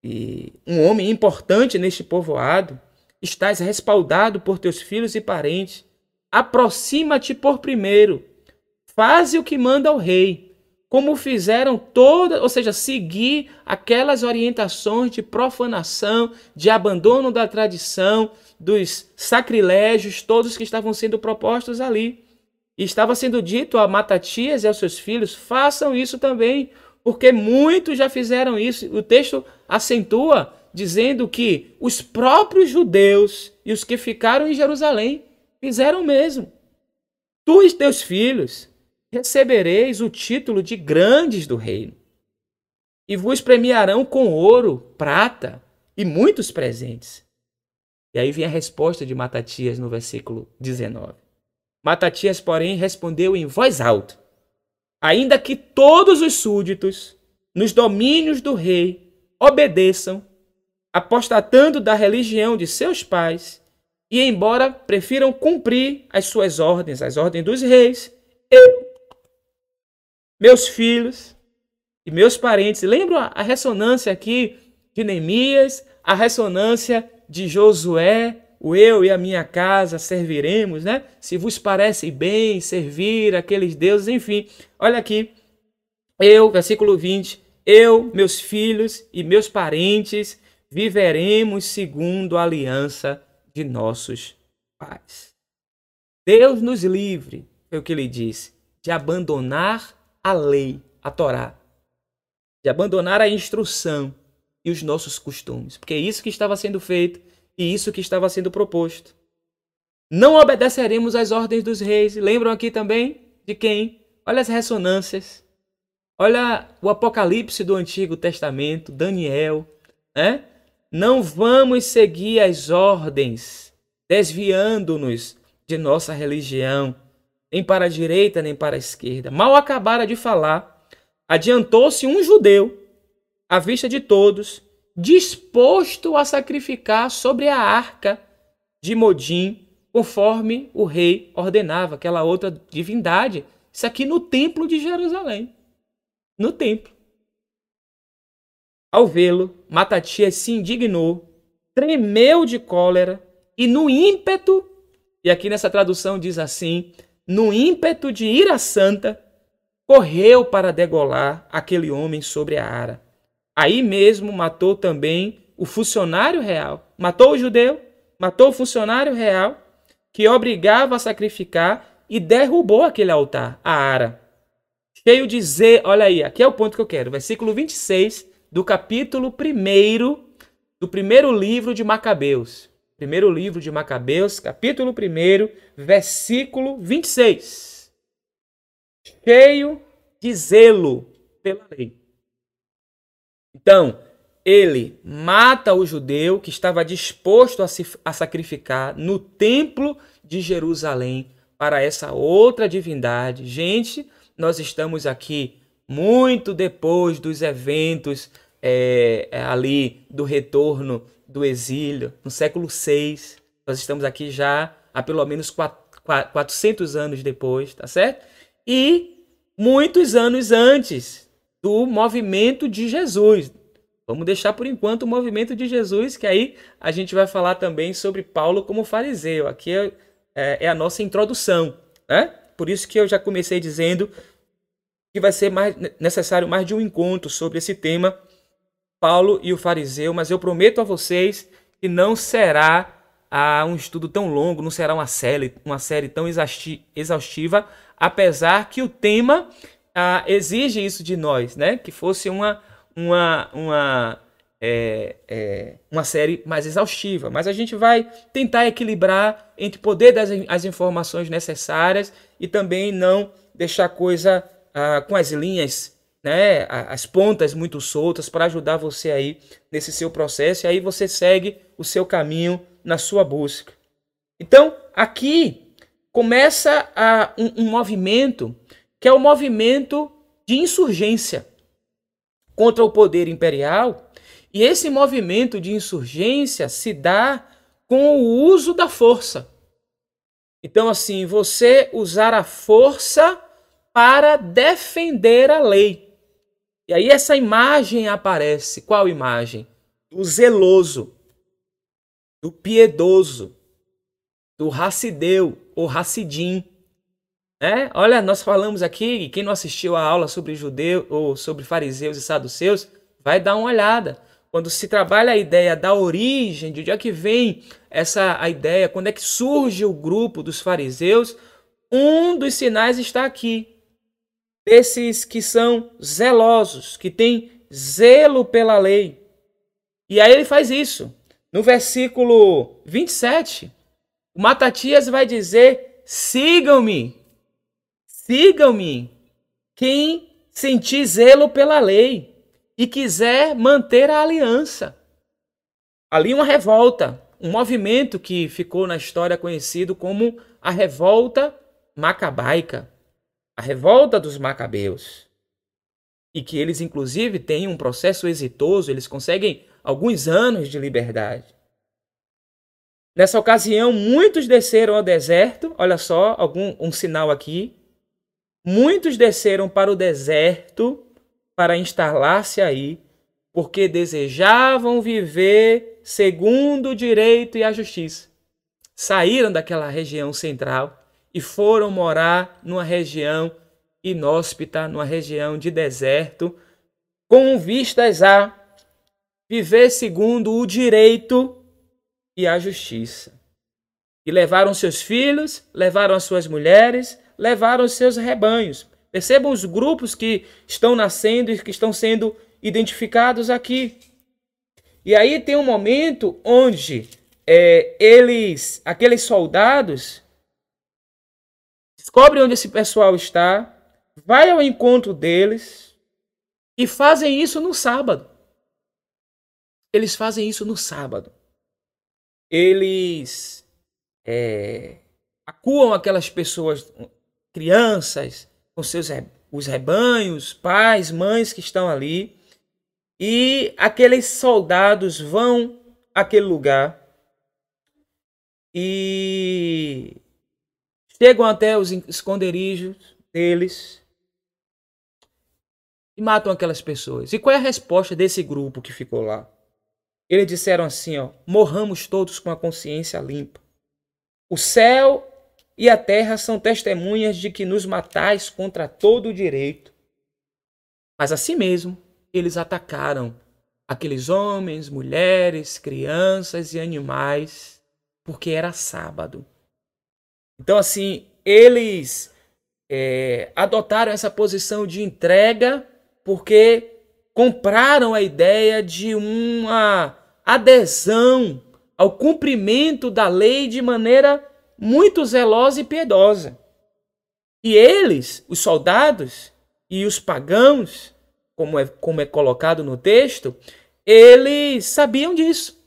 e um homem importante neste povoado. Estás respaldado por teus filhos e parentes. Aproxima-te por primeiro. Faze o que manda o rei como fizeram todas, ou seja, seguir aquelas orientações de profanação, de abandono da tradição, dos sacrilégios, todos que estavam sendo propostos ali. E estava sendo dito a Matatias e aos seus filhos: façam isso também, porque muitos já fizeram isso. O texto acentua dizendo que os próprios judeus e os que ficaram em Jerusalém fizeram o mesmo. Tu e teus filhos recebereis o título de grandes do reino. E vos premiarão com ouro, prata e muitos presentes. E aí vem a resposta de Matatias no versículo 19. Matatias, porém, respondeu em voz alta: Ainda que todos os súditos, nos domínios do rei, obedeçam, apostatando da religião de seus pais, e embora prefiram cumprir as suas ordens, as ordens dos reis, eu, meus filhos e meus parentes, lembro a ressonância aqui de Neemias, a ressonância de Josué, o eu e a minha casa serviremos, né? Se vos parece bem servir aqueles deuses, enfim. Olha aqui, eu, versículo 20, eu, meus filhos e meus parentes viveremos segundo a aliança de nossos pais. Deus nos livre, foi o que ele disse, de abandonar a lei, a Torá, de abandonar a instrução e os nossos costumes, porque é isso que estava sendo feito e isso que estava sendo proposto. Não obedeceremos às ordens dos reis. Lembram aqui também de quem? Olha as ressonâncias. Olha o Apocalipse do Antigo Testamento, Daniel, né? Não vamos seguir as ordens, desviando-nos de nossa religião, nem para a direita nem para a esquerda. Mal acabara de falar, adiantou-se um judeu, à vista de todos, disposto a sacrificar sobre a arca de Modim, conforme o rei ordenava, aquela outra divindade. Isso aqui no templo de Jerusalém. No templo. Ao vê-lo, Matatias se indignou, tremeu de cólera e, no ímpeto, e aqui nessa tradução diz assim: no ímpeto de ira santa, correu para degolar aquele homem sobre a ara. Aí mesmo matou também o funcionário real. Matou o judeu, matou o funcionário real, que obrigava a sacrificar e derrubou aquele altar, a ara. Cheio de Z, olha aí, aqui é o ponto que eu quero, versículo 26 do capítulo 1 do primeiro livro de Macabeus. Primeiro livro de Macabeus, capítulo 1, versículo 26. Cheio de zelo pela lei. Então, ele mata o judeu que estava disposto a, se, a sacrificar no templo de Jerusalém para essa outra divindade. Gente, nós estamos aqui muito depois dos eventos é, ali do retorno do exílio, no século VI. Nós estamos aqui já há pelo menos 400 anos depois, tá certo? E muitos anos antes do movimento de Jesus. Vamos deixar por enquanto o movimento de Jesus, que aí a gente vai falar também sobre Paulo como fariseu. Aqui é, é, é a nossa introdução, né? Por isso que eu já comecei dizendo que vai ser mais necessário mais de um encontro sobre esse tema Paulo e o fariseu, mas eu prometo a vocês que não será ah, um estudo tão longo, não será uma série, uma série tão exaustiva, apesar que o tema ah, exige isso de nós, né? Que fosse uma, uma, uma, é, é, uma série mais exaustiva. Mas a gente vai tentar equilibrar entre poder das as informações necessárias e também não deixar coisa ah, com as linhas né, as pontas muito soltas para ajudar você aí nesse seu processo e aí você segue o seu caminho na sua busca. Então, aqui começa a, um, um movimento que é o movimento de insurgência contra o poder imperial, e esse movimento de insurgência se dá com o uso da força. Então, assim, você usar a força para defender a lei. E aí essa imagem aparece. Qual imagem? Do zeloso, do piedoso, do racideu ou racidim. É? Olha, nós falamos aqui, quem não assistiu a aula sobre judeu ou sobre fariseus e saduceus, vai dar uma olhada. Quando se trabalha a ideia da origem, de onde é que vem essa a ideia, quando é que surge o grupo dos fariseus, um dos sinais está aqui desses que são zelosos, que têm zelo pela lei. E aí ele faz isso. No versículo 27, o Matatias vai dizer: sigam-me, sigam-me, quem sentir zelo pela lei e quiser manter a aliança. Ali uma revolta, um movimento que ficou na história conhecido como a Revolta Macabaica, a Revolta dos Macabeus. E que eles, inclusive, têm um processo exitoso, eles conseguem alguns anos de liberdade. Nessa ocasião, muitos desceram ao deserto. Olha só, algum um sinal aqui. Muitos desceram para o deserto para instalar-se aí, porque desejavam viver segundo o direito e a justiça. Saíram daquela região central e foram morar numa região inóspita, numa região de deserto, com vistas a viver segundo o direito e a justiça. E levaram seus filhos, levaram as suas mulheres, levaram os seus rebanhos. Percebam os grupos que estão nascendo e que estão sendo identificados aqui. E aí tem um momento onde é, eles, aqueles soldados, descobrem onde esse pessoal está, vai ao encontro deles e fazem isso no sábado. Eles fazem isso no sábado. Eles é, acuam aquelas pessoas, crianças, com seus os rebanhos, pais, mães que estão ali, e aqueles soldados vão àquele lugar e chegam até os esconderijos deles e matam aquelas pessoas. E qual é a resposta desse grupo que ficou lá? Eles disseram assim, ó: "Morramos todos com a consciência limpa. O céu e a terra são testemunhas de que nos matais contra todo o direito. Mas assim mesmo, eles atacaram aqueles homens, mulheres, crianças e animais, porque era sábado. Então, assim, eles é, adotaram essa posição de entrega porque compraram a ideia de uma adesão ao cumprimento da lei de maneira muito zelosa e piedosa. E eles, os soldados e os pagãos, como é, como é colocado no texto, eles sabiam disso.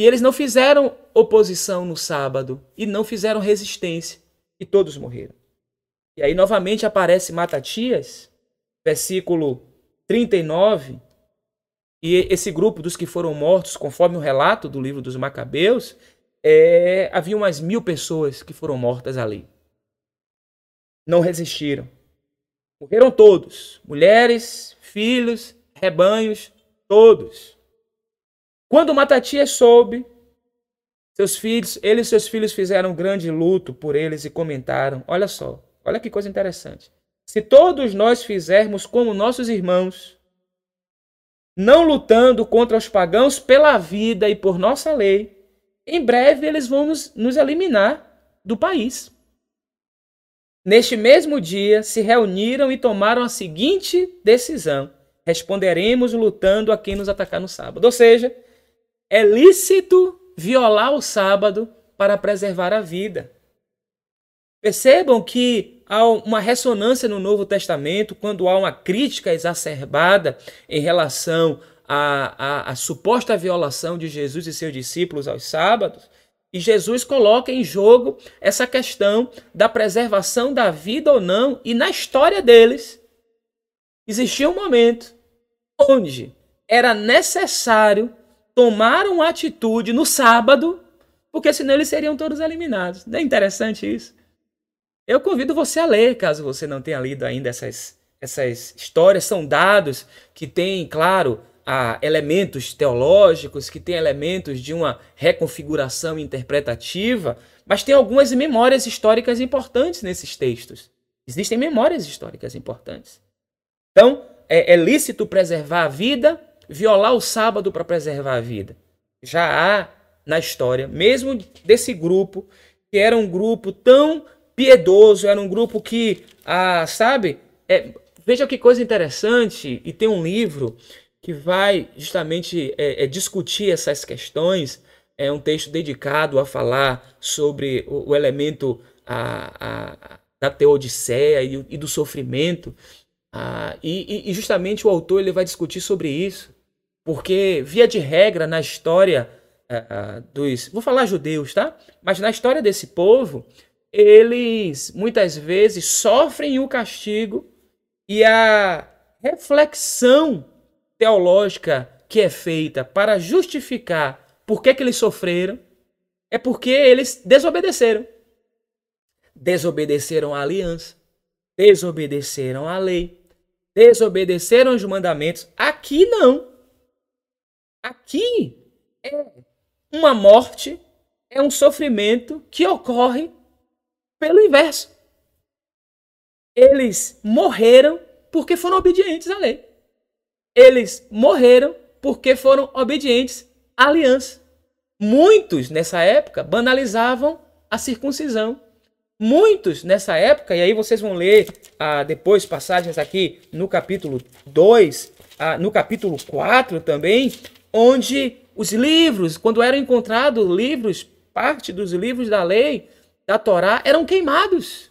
E eles não fizeram oposição no sábado e não fizeram resistência. E todos morreram. E aí novamente aparece Matatias, versículo 39. E esse grupo dos que foram mortos, conforme o relato do livro dos Macabeus, é, havia umas mil pessoas que foram mortas ali. Não resistiram. Morreram todos: mulheres, filhos, rebanhos, todos. Quando Matatias soube, seus filhos, ele e seus filhos fizeram um grande luto por eles e comentaram: Olha só, olha que coisa interessante. Se todos nós fizermos como nossos irmãos, não lutando contra os pagãos pela vida e por nossa lei, em breve eles vão nos, nos eliminar do país. Neste mesmo dia, se reuniram e tomaram a seguinte decisão: responderemos lutando a quem nos atacar no sábado. Ou seja, é lícito violar o sábado para preservar a vida. Percebam que há uma ressonância no Novo Testamento quando há uma crítica exacerbada em relação a, a, a suposta violação de Jesus e seus discípulos aos sábados, e Jesus coloca em jogo essa questão da preservação da vida ou não, e na história deles existia um momento onde era necessário tomar uma atitude no sábado, porque senão eles seriam todos eliminados. Não é interessante isso? Eu convido você a ler, caso você não tenha lido ainda essas, essas histórias. São dados que têm, claro, elementos teológicos, que tem elementos de uma reconfiguração interpretativa, mas tem algumas memórias históricas importantes nesses textos. Existem memórias históricas importantes. Então, é, é lícito preservar a vida, violar o sábado para preservar a vida. Já há na história, mesmo desse grupo, que era um grupo tão piedoso, era um grupo que, ah, sabe, é, veja que coisa interessante, e tem um livro que vai justamente é, é, discutir essas questões. É um texto dedicado a falar sobre o, o elemento a, a, da teodiceia e, e do sofrimento. Ah, e, e, justamente o autor ele vai discutir sobre isso, porque, via de regra, na história uh, dos. Vou falar judeus, tá? Mas na história desse povo, eles muitas vezes sofrem o castigo e a reflexão teológica que é feita para justificar por que, que eles sofreram é porque eles desobedeceram. Desobedeceram a aliança, desobedeceram a lei, desobedeceram os mandamentos. Aqui não. Aqui é uma morte, é um sofrimento que ocorre pelo inverso. Eles morreram porque foram obedientes à lei. Eles morreram porque foram obedientes à aliança. Muitos nessa época banalizavam a circuncisão. Muitos nessa época, e aí vocês vão ler ah, depois passagens aqui no capítulo 2, ah, no capítulo 4 também, onde os livros, quando eram encontrados livros, parte dos livros da lei, da Torá, eram queimados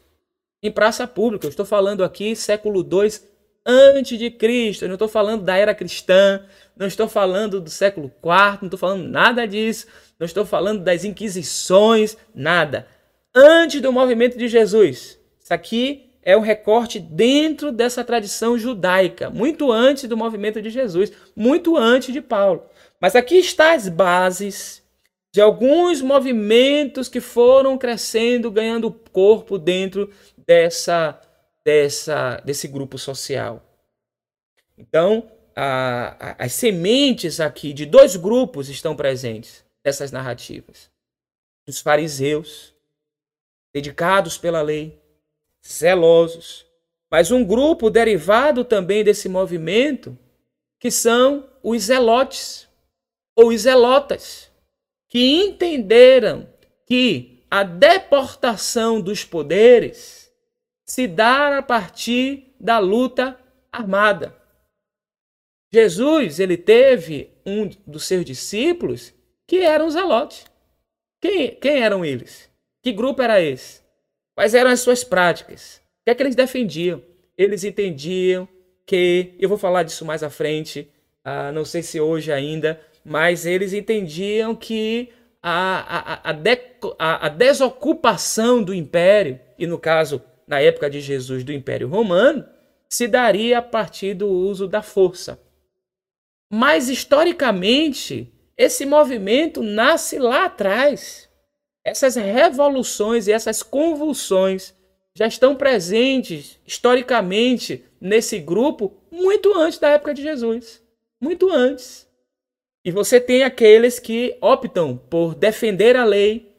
em praça pública. Eu estou falando aqui século 2 antes de Cristo. Eu não estou falando da era cristã, não estou falando do século IV, não estou falando nada disso, não estou falando das inquisições, nada. Antes do movimento de Jesus. Isso aqui é um recorte dentro dessa tradição judaica, muito antes do movimento de Jesus, muito antes de Paulo. Mas aqui está as bases de alguns movimentos que foram crescendo, ganhando corpo dentro dessa, dessa desse grupo social. Então, a, a, as sementes aqui de dois grupos estão presentes nessas narrativas: dos fariseus, dedicados pela lei, zelosos, mas um grupo derivado também desse movimento, que são os zelotes ou os zelotas, que entenderam que a deportação dos poderes se dá a partir da luta armada. Jesus, ele teve um dos seus discípulos que eram os zelotes. Quem, quem eram eles? Que grupo era esse? Quais eram as suas práticas? O que é que eles defendiam? Eles entendiam que, eu vou falar disso mais à frente, ah, não sei se hoje ainda, mas eles entendiam que a, a, a, de, a desocupação do império, e no caso, na época de Jesus, do Império Romano, se daria a partir do uso da força. Mas historicamente, esse movimento nasce lá atrás. Essas revoluções e essas convulsões já estão presentes historicamente nesse grupo muito antes da época de Jesus. Muito antes. E você tem aqueles que optam por defender a lei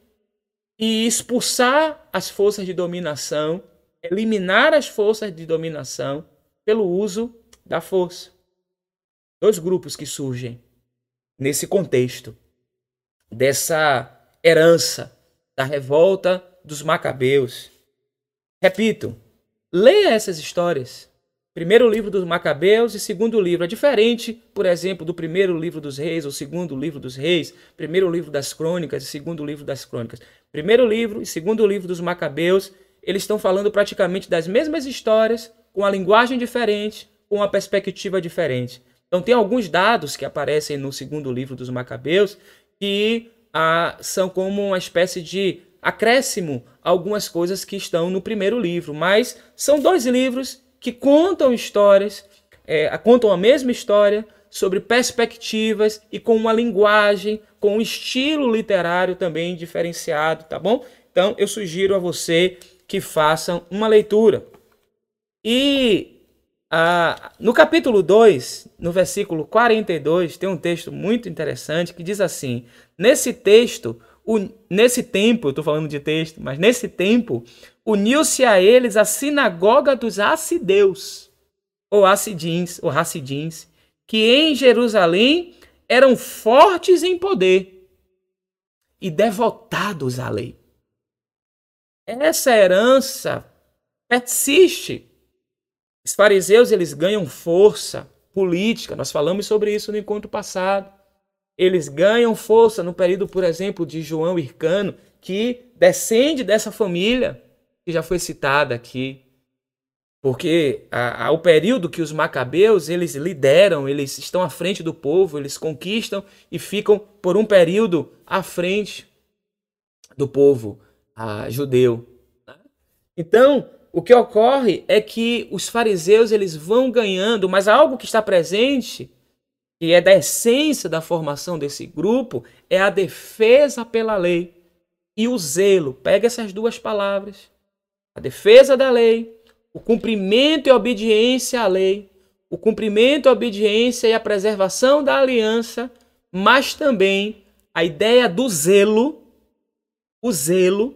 e expulsar as forças de dominação, eliminar as forças de dominação pelo uso da força. Dois grupos que surgem nesse contexto dessa herança da revolta dos macabeus. Repito, leia essas histórias. Primeiro livro dos Macabeus e segundo livro. É diferente, por exemplo, do primeiro livro dos reis ou segundo livro dos reis, primeiro livro das crônicas e segundo livro das crônicas. Primeiro livro e segundo livro dos Macabeus, eles estão falando praticamente das mesmas histórias, com a linguagem diferente, com uma perspectiva diferente. Então tem alguns dados que aparecem no segundo livro dos Macabeus que ah, são como uma espécie de acréscimo a algumas coisas que estão no primeiro livro, mas são dois livros que contam histórias, é, contam a mesma história sobre perspectivas e com uma linguagem, com um estilo literário também diferenciado, tá bom? Então eu sugiro a você que façam uma leitura. E ah, no capítulo 2, no versículo 42, tem um texto muito interessante que diz assim: Nesse texto, o, nesse tempo, eu estou falando de texto, mas nesse tempo, uniu-se a eles a sinagoga dos Acideus, ou Acidins, ou Hassidins, que em Jerusalém eram fortes em poder e devotados à lei. Essa herança persiste. Os fariseus eles ganham força política. Nós falamos sobre isso no encontro passado. Eles ganham força no período, por exemplo, de João Hircano, que descende dessa família que já foi citada aqui. Porque a, o período que os macabeus eles lideram, eles estão à frente do povo, eles conquistam e ficam por um período à frente do povo a, judeu. Né? Então, o que ocorre é que os fariseus eles vão ganhando, mas algo que está presente, que é da essência da formação desse grupo, é a defesa pela lei e o zelo. Pega essas duas palavras. A defesa da lei o cumprimento e obediência à lei, o cumprimento, a obediência e a preservação da aliança, mas também a ideia do zelo, o zelo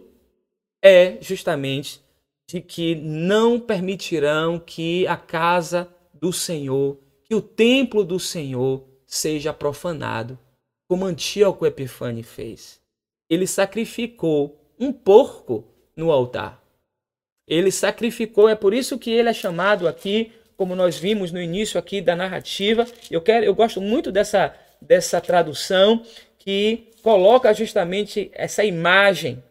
é justamente de que não permitirão que a casa do Senhor, que o templo do Senhor seja profanado, como Antíoco Epifane fez. Ele sacrificou um porco no altar. Ele sacrificou, é por isso que ele é chamado aqui, como nós vimos no início aqui da narrativa. Eu quero, eu gosto muito dessa dessa tradução que coloca justamente essa imagem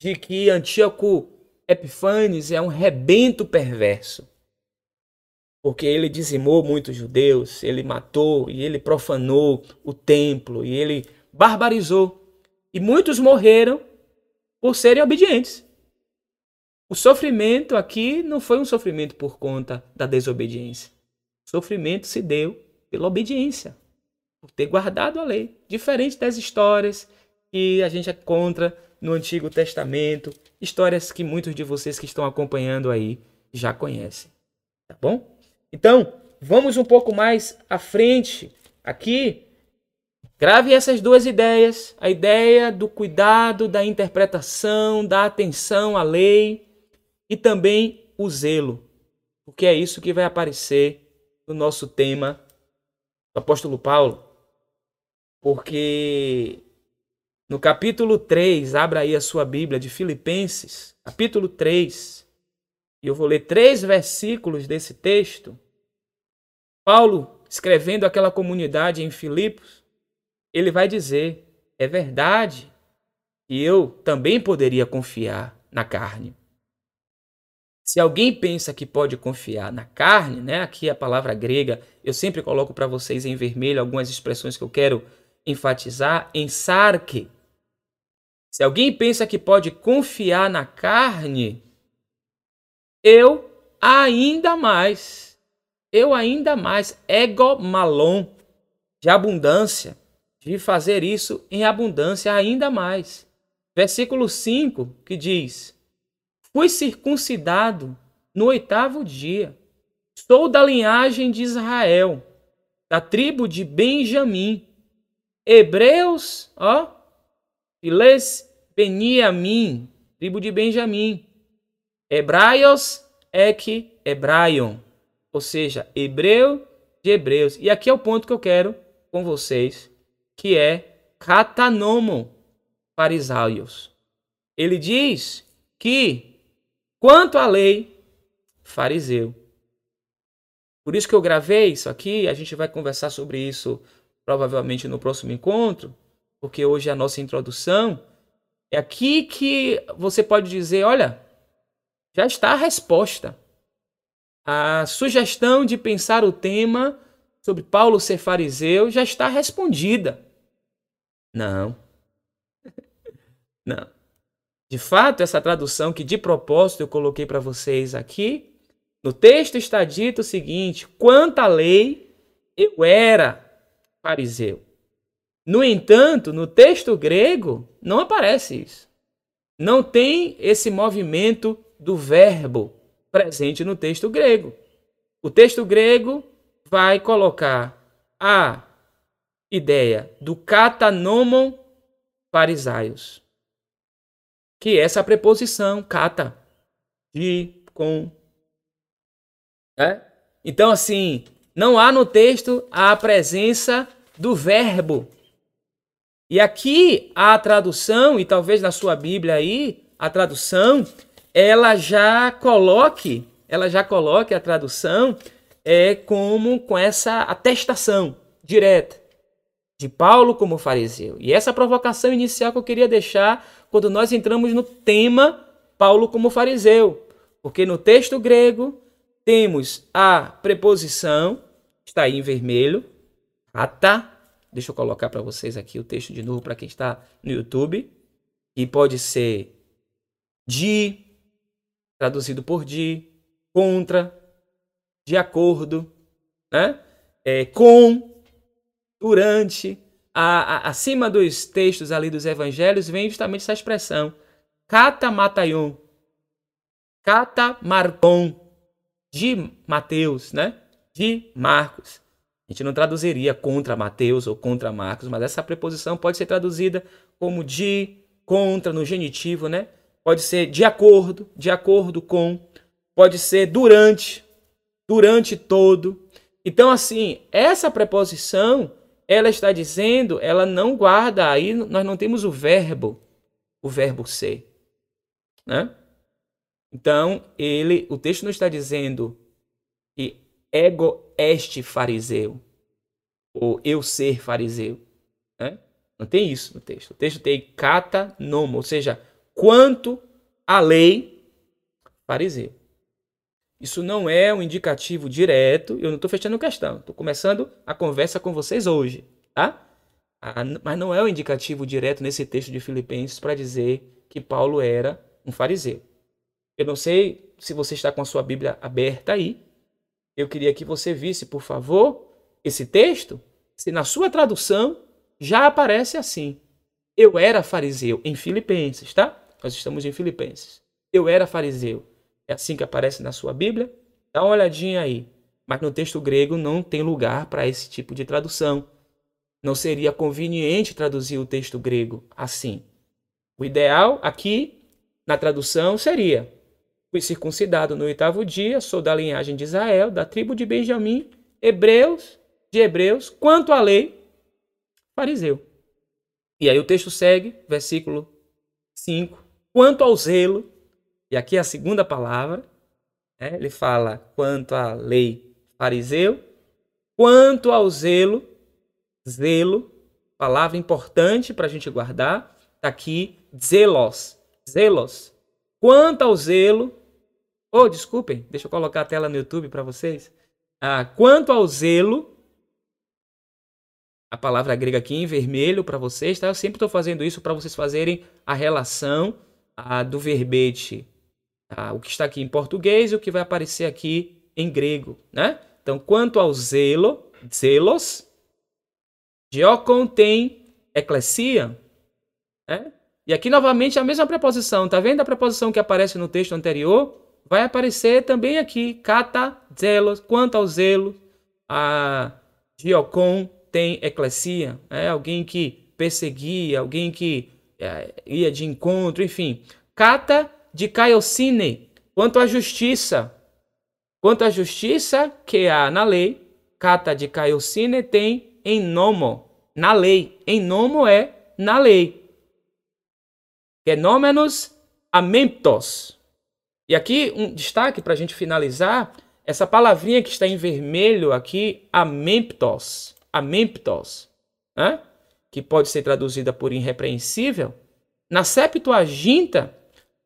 de que Antíoco Epifanes é um rebento perverso. Porque ele dizimou muitos judeus, ele matou e ele profanou o templo e ele barbarizou. E muitos morreram por serem obedientes. O sofrimento aqui não foi um sofrimento por conta da desobediência. O sofrimento se deu pela obediência, por ter guardado a lei. Diferente das histórias que a gente encontra no Antigo Testamento, histórias que muitos de vocês que estão acompanhando aí já conhecem. Tá bom? Então, vamos um pouco mais à frente aqui. Grave essas duas ideias: a ideia do cuidado, da interpretação, da atenção à lei e também o zelo, porque é isso que vai aparecer no nosso tema do apóstolo Paulo. Porque no capítulo 3, abra aí a sua Bíblia de Filipenses, capítulo 3, e eu vou ler três versículos desse texto. Paulo, escrevendo aquela comunidade em Filipos, ele vai dizer: é verdade que eu também poderia confiar na carne. Se alguém pensa que pode confiar na carne, né? Aqui a palavra grega, eu sempre coloco para vocês em vermelho algumas expressões que eu quero enfatizar em sarque. Se alguém pensa que pode confiar na carne, eu ainda mais, eu ainda mais, ego malon, de abundância, de fazer isso em abundância ainda mais. Versículo 5 que diz: Fui circuncidado no oitavo dia. Sou da linhagem de Israel, da tribo de Benjamim. Hebreus, ó, Files Beniamim, tribo de Benjamim. Hebraios ek Hebraion, ou seja, hebreu de hebreus. E aqui é o ponto que eu quero com vocês, que é catanomon farisaios. Ele diz que Quanto à lei, fariseu. Por isso que eu gravei isso aqui, a gente vai conversar sobre isso provavelmente no próximo encontro, porque hoje é a nossa introdução. É aqui que você pode dizer: olha, já está a resposta. A sugestão de pensar o tema sobre Paulo ser fariseu já está respondida. Não. Não. De fato, essa tradução que de propósito eu coloquei para vocês aqui, no texto está dito o seguinte: quanto à lei, eu era fariseu. No entanto, no texto grego, não aparece isso. Não tem esse movimento do verbo presente no texto grego. O texto grego vai colocar a ideia do katanomon farisaios que é essa preposição kata, de, com. É? Então, assim, não há no texto a presença do verbo. E aqui a tradução, e talvez na sua Bíblia aí, a tradução, ela já coloque, ela já coloque a tradução é como com essa atestação direta de Paulo como fariseu. E essa provocação inicial que eu queria deixar quando nós entramos no tema Paulo como fariseu. Porque no texto grego, temos a preposição, está aí em vermelho, ata. Deixa eu colocar para vocês aqui o texto de novo para quem está no YouTube. E pode ser de, traduzido por de, contra, de acordo, né? É, com, durante, a, a, acima dos textos ali dos evangelhos vem justamente essa expressão, kata mataion, kata marcon, de Mateus, né? De Marcos. A gente não traduziria contra Mateus ou contra Marcos, mas essa preposição pode ser traduzida como de, contra, no genitivo, né? Pode ser de acordo, de acordo com, pode ser durante, durante todo. Então, assim, essa preposição, ela está dizendo, ela não guarda, aí nós não temos o verbo, o verbo ser, né? Então, ele, o texto não está dizendo ego este fariseu, ou eu ser fariseu. Né? Não tem isso no texto. O texto tem kata nomo, ou seja, quanto à lei fariseu. Isso não é um indicativo direto, eu não estou fechando questão, estou começando a conversa com vocês hoje, tá? Mas não é um indicativo direto nesse texto de Filipenses para dizer que Paulo era um fariseu. Eu não sei se você está com a sua Bíblia aberta aí. Eu queria que você visse, por favor, esse texto, se na sua tradução já aparece assim. Eu era fariseu em Filipenses, tá? Nós estamos em Filipenses. Eu era fariseu. É assim que aparece na sua Bíblia? Dá uma olhadinha aí. Mas no texto grego não tem lugar para esse tipo de tradução. Não seria conveniente traduzir o texto grego assim. O ideal aqui, na tradução, seria Fui circuncidado no oitavo dia, sou da linhagem de Israel, da tribo de Benjamim, hebreus, de hebreus, quanto à lei, fariseu. E aí o texto segue, versículo 5. Quanto ao zelo, e aqui é a segunda palavra, né? ele fala quanto à lei, fariseu, quanto ao zelo, zelo, palavra importante para a gente guardar, está aqui, zelos, zelos. Quanto ao zelo, Oh, desculpem, deixa eu colocar a tela no YouTube para vocês. Ah, quanto ao zelo, a palavra grega aqui em vermelho para vocês, tá? Eu sempre estou fazendo isso para vocês fazerem a relação ah, do verbete, ah, o que está aqui em português e o que vai aparecer aqui em grego, né? Então, quanto ao zelo, zelos, diokon tem eclesia, né? E aqui novamente a mesma preposição, tá vendo a preposição que aparece no texto anterior? Vai aparecer também aqui, cata zelos, quanto ao zelo, a diocon tem eclesia, é alguém que perseguia, alguém que é, ia de encontro, enfim. Cata de caiocine, quanto à justiça. Quanto à justiça que há na lei, cata de caiocine tem em nomo, na lei. Em nomo é na lei. Fenômenos amemptos. E aqui um destaque para a gente finalizar, essa palavrinha que está em vermelho aqui, amemptos, amemptos, né? que pode ser traduzida por irrepreensível, na Septuaginta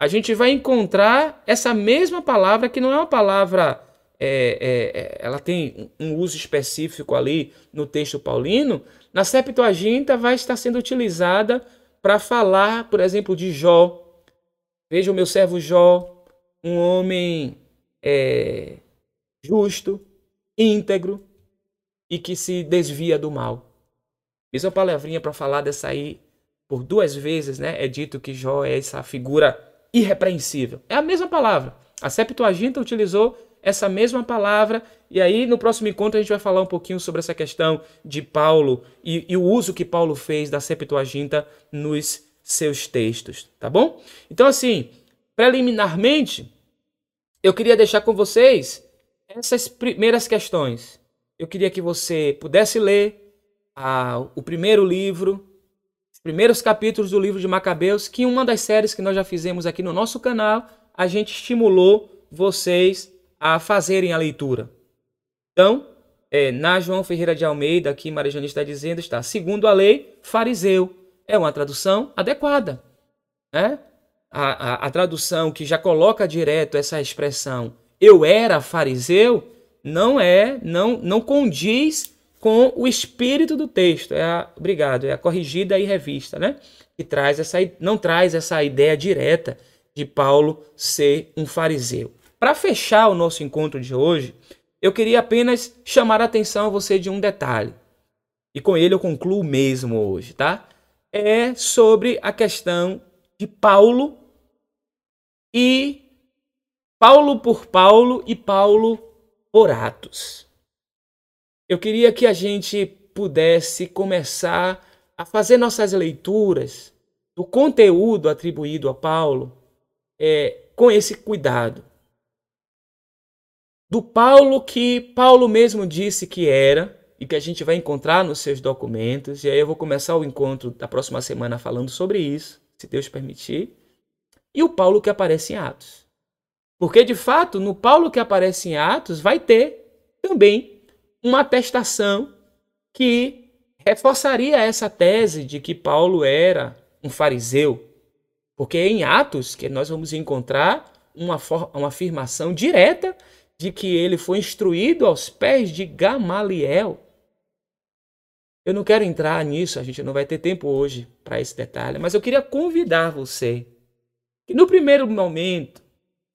a gente vai encontrar essa mesma palavra que não é uma palavra, é, é, é ela tem um uso específico ali no texto paulino. Na Septuaginta vai estar sendo utilizada para falar, por exemplo, de Jó. Veja o meu servo Jó, um homem é, justo, íntegro e que se desvia do mal. Uma palavrinha para falar dessa aí por duas vezes, né? É dito que Jó é essa figura irrepreensível. É a mesma palavra. A Septuaginta utilizou essa mesma palavra e aí no próximo encontro a gente vai falar um pouquinho sobre essa questão de Paulo e, e o uso que Paulo fez da Septuaginta nos seus textos, tá bom? Então assim, preliminarmente, eu queria deixar com vocês essas primeiras questões. Eu queria que você pudesse ler ah, o primeiro livro, os primeiros capítulos do livro de Macabeus, que em uma das séries que nós já fizemos aqui no nosso canal, a gente estimulou vocês a fazerem a leitura. Então, é, na João Ferreira de Almeida, aqui Marejane está dizendo, está, segundo a lei, fariseu. É uma tradução adequada. Né? A, a, a tradução que já coloca direto essa expressão eu era fariseu, não é, não, não condiz com o espírito do texto. É a, obrigado, é a corrigida e revista, né? Que traz essa, não traz essa ideia direta de Paulo ser um fariseu. Para fechar o nosso encontro de hoje, eu queria apenas chamar a atenção a você de um detalhe. E com ele eu concluo mesmo hoje, tá? É sobre a questão de Paulo e Paulo por Paulo e Paulo por Atos. Eu queria que a gente pudesse começar a fazer nossas leituras do conteúdo atribuído a Paulo é, com esse cuidado. Do Paulo que Paulo mesmo disse que era e que a gente vai encontrar nos seus documentos. E aí eu vou começar o encontro da próxima semana falando sobre isso, se Deus permitir. E o Paulo que aparece em Atos. Porque de fato, no Paulo que aparece em Atos vai ter também uma atestação que reforçaria essa tese de que Paulo era um fariseu, porque é em Atos que nós vamos encontrar uma, uma afirmação direta de que ele foi instruído aos pés de Gamaliel. Eu não quero entrar nisso, a gente não vai ter tempo hoje para esse detalhe, mas eu queria convidar você que no primeiro momento,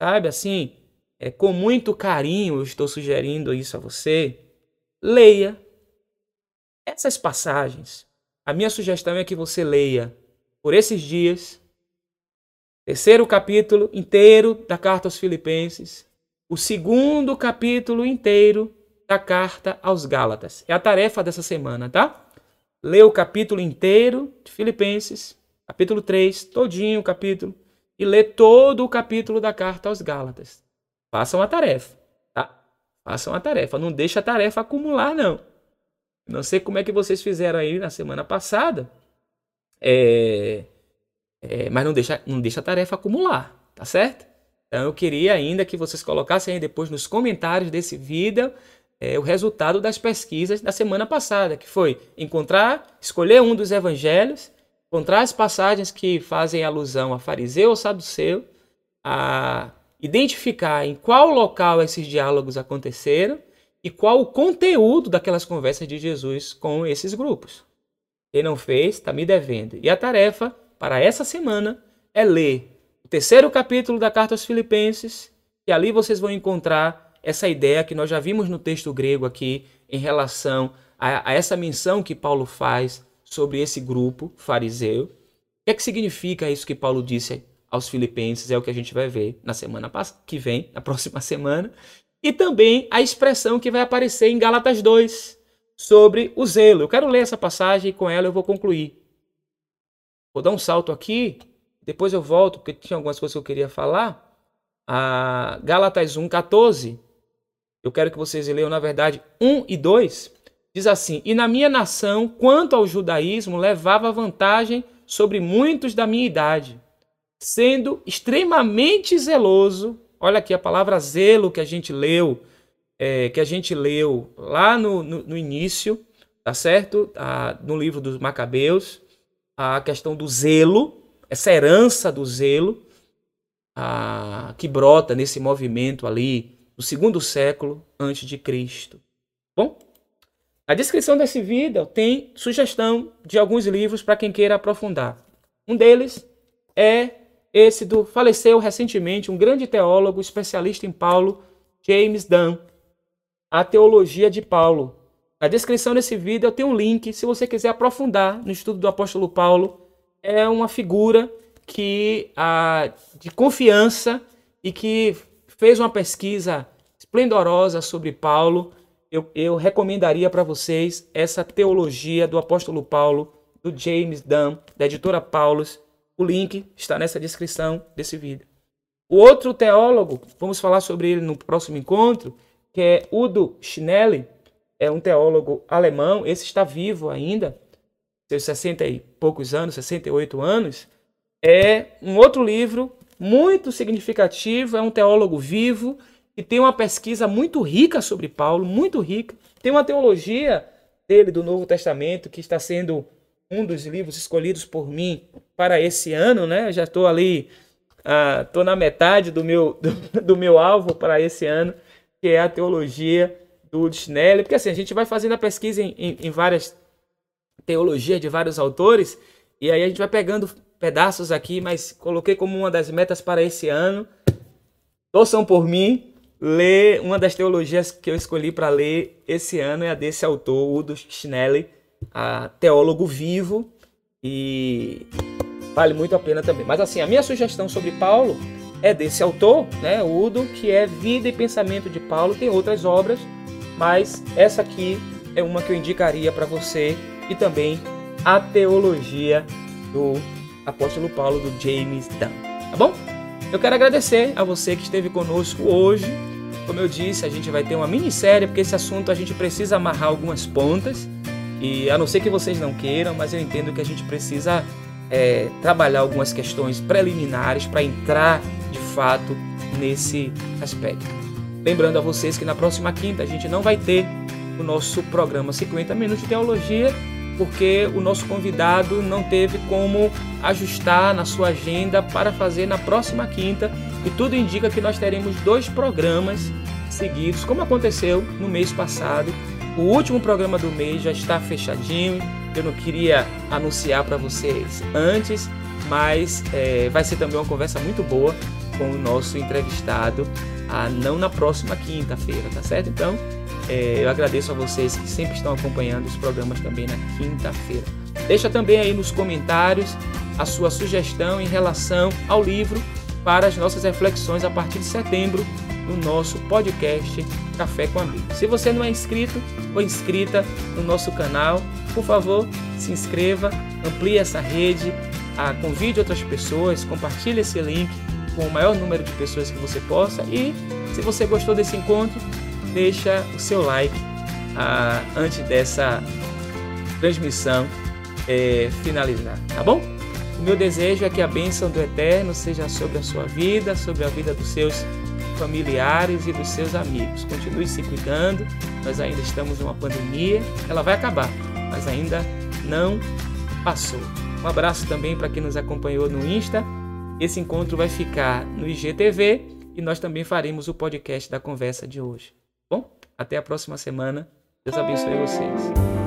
sabe assim, é, com muito carinho eu estou sugerindo isso a você, leia essas passagens. A minha sugestão é que você leia por esses dias terceiro capítulo inteiro da carta aos Filipenses, o segundo capítulo inteiro da carta aos Gálatas. É a tarefa dessa semana, tá? Lê o capítulo inteiro de Filipenses, capítulo 3, todinho o capítulo, e lê todo o capítulo da carta aos Gálatas. Façam a tarefa, tá? Façam a tarefa. Não deixa a tarefa acumular, não. Não sei como é que vocês fizeram aí na semana passada. É é, mas não deixa, não deixa a tarefa acumular, tá certo? Então eu queria ainda que vocês colocassem aí depois nos comentários desse vídeo é, o resultado das pesquisas da semana passada, que foi encontrar, escolher um dos evangelhos, encontrar as passagens que fazem alusão a fariseu ou saduceu, a identificar em qual local esses diálogos aconteceram e qual o conteúdo daquelas conversas de Jesus com esses grupos. Quem não fez, está me devendo. E a tarefa para essa semana é ler o terceiro capítulo da carta aos Filipenses, e ali vocês vão encontrar essa ideia que nós já vimos no texto grego aqui em relação a, a essa menção que Paulo faz sobre esse grupo fariseu. O que é que significa isso que Paulo disse aos Filipenses? É o que a gente vai ver na semana que vem, na próxima semana. E também a expressão que vai aparecer em Gálatas 2 sobre o zelo. Eu quero ler essa passagem e com ela eu vou concluir. Vou dar um salto aqui, depois eu volto, porque tinha algumas coisas que eu queria falar. A Gálatas 1, 14. Eu quero que vocês leiam, na verdade, 1 e 2. Diz assim: E na minha nação, quanto ao judaísmo, levava vantagem sobre muitos da minha idade, sendo extremamente zeloso. Olha aqui a palavra zelo que a gente leu, é, que a gente leu lá no, no, no início, tá certo? Ah, no livro dos Macabeus a questão do zelo, essa herança do zelo, a, que brota nesse movimento ali do segundo século antes de Cristo. Bom, a descrição desse vídeo tem sugestão de alguns livros para quem queira aprofundar. Um deles é esse do faleceu recentemente um grande teólogo especialista em Paulo, James Dunn, A Teologia de Paulo, na descrição desse vídeo tenho um link, se você quiser aprofundar no estudo do apóstolo Paulo. É uma figura que a, de confiança e que fez uma pesquisa esplendorosa sobre Paulo. Eu, eu recomendaria para vocês essa teologia do apóstolo Paulo, do James Dunn, da editora Paulus. O link está nessa descrição desse vídeo. O outro teólogo, vamos falar sobre ele no próximo encontro, que é Udo Schnelli, é um teólogo alemão, esse está vivo ainda, seus 60 e poucos anos, 68 anos, é um outro livro muito significativo, é um teólogo vivo e tem uma pesquisa muito rica sobre Paulo, muito rica. Tem uma teologia dele do Novo Testamento que está sendo um dos livros escolhidos por mim para esse ano, né? já estou ali ah, tô na metade do meu, do, do meu alvo para esse ano, que é a teologia do Schnelli, porque assim, a gente vai fazendo a pesquisa em, em, em várias teologias de vários autores, e aí a gente vai pegando pedaços aqui, mas coloquei como uma das metas para esse ano. Torçam por mim, ler uma das teologias que eu escolhi para ler esse ano é a desse autor, Udo Schnelli, a teólogo vivo, e vale muito a pena também. Mas assim, a minha sugestão sobre Paulo é desse autor, né, Udo, que é Vida e Pensamento de Paulo. Tem outras obras, mas essa aqui é uma que eu indicaria para você e também a teologia do apóstolo Paulo do James Dunn, tá bom? Eu quero agradecer a você que esteve conosco hoje. Como eu disse, a gente vai ter uma minissérie, porque esse assunto a gente precisa amarrar algumas pontas. E a não ser que vocês não queiram, mas eu entendo que a gente precisa é, trabalhar algumas questões preliminares para entrar de fato nesse aspecto. Lembrando a vocês que na próxima quinta a gente não vai ter o nosso programa 50 Minutos de Teologia, porque o nosso convidado não teve como ajustar na sua agenda para fazer na próxima quinta e tudo indica que nós teremos dois programas seguidos, como aconteceu no mês passado. O último programa do mês já está fechadinho. Eu não queria anunciar para vocês antes, mas é, vai ser também uma conversa muito boa com o nosso entrevistado, ah, não na próxima quinta-feira, tá certo? Então, é, eu agradeço a vocês que sempre estão acompanhando os programas também na quinta-feira. Deixa também aí nos comentários a sua sugestão em relação ao livro para as nossas reflexões a partir de setembro no nosso podcast Café com Amigos. Se você não é inscrito ou inscrita no nosso canal, por favor, se inscreva, amplie essa rede, a, convide outras pessoas, compartilhe esse link com o maior número de pessoas que você possa e se você gostou desse encontro, deixa o seu like ah, antes dessa transmissão é, finalizar, tá bom? O meu desejo é que a bênção do Eterno seja sobre a sua vida, sobre a vida dos seus familiares e dos seus amigos. Continue se cuidando, nós ainda estamos numa pandemia, ela vai acabar, mas ainda não passou. Um abraço também para quem nos acompanhou no Insta. Esse encontro vai ficar no IGTV e nós também faremos o podcast da conversa de hoje. Bom, até a próxima semana. Deus abençoe vocês.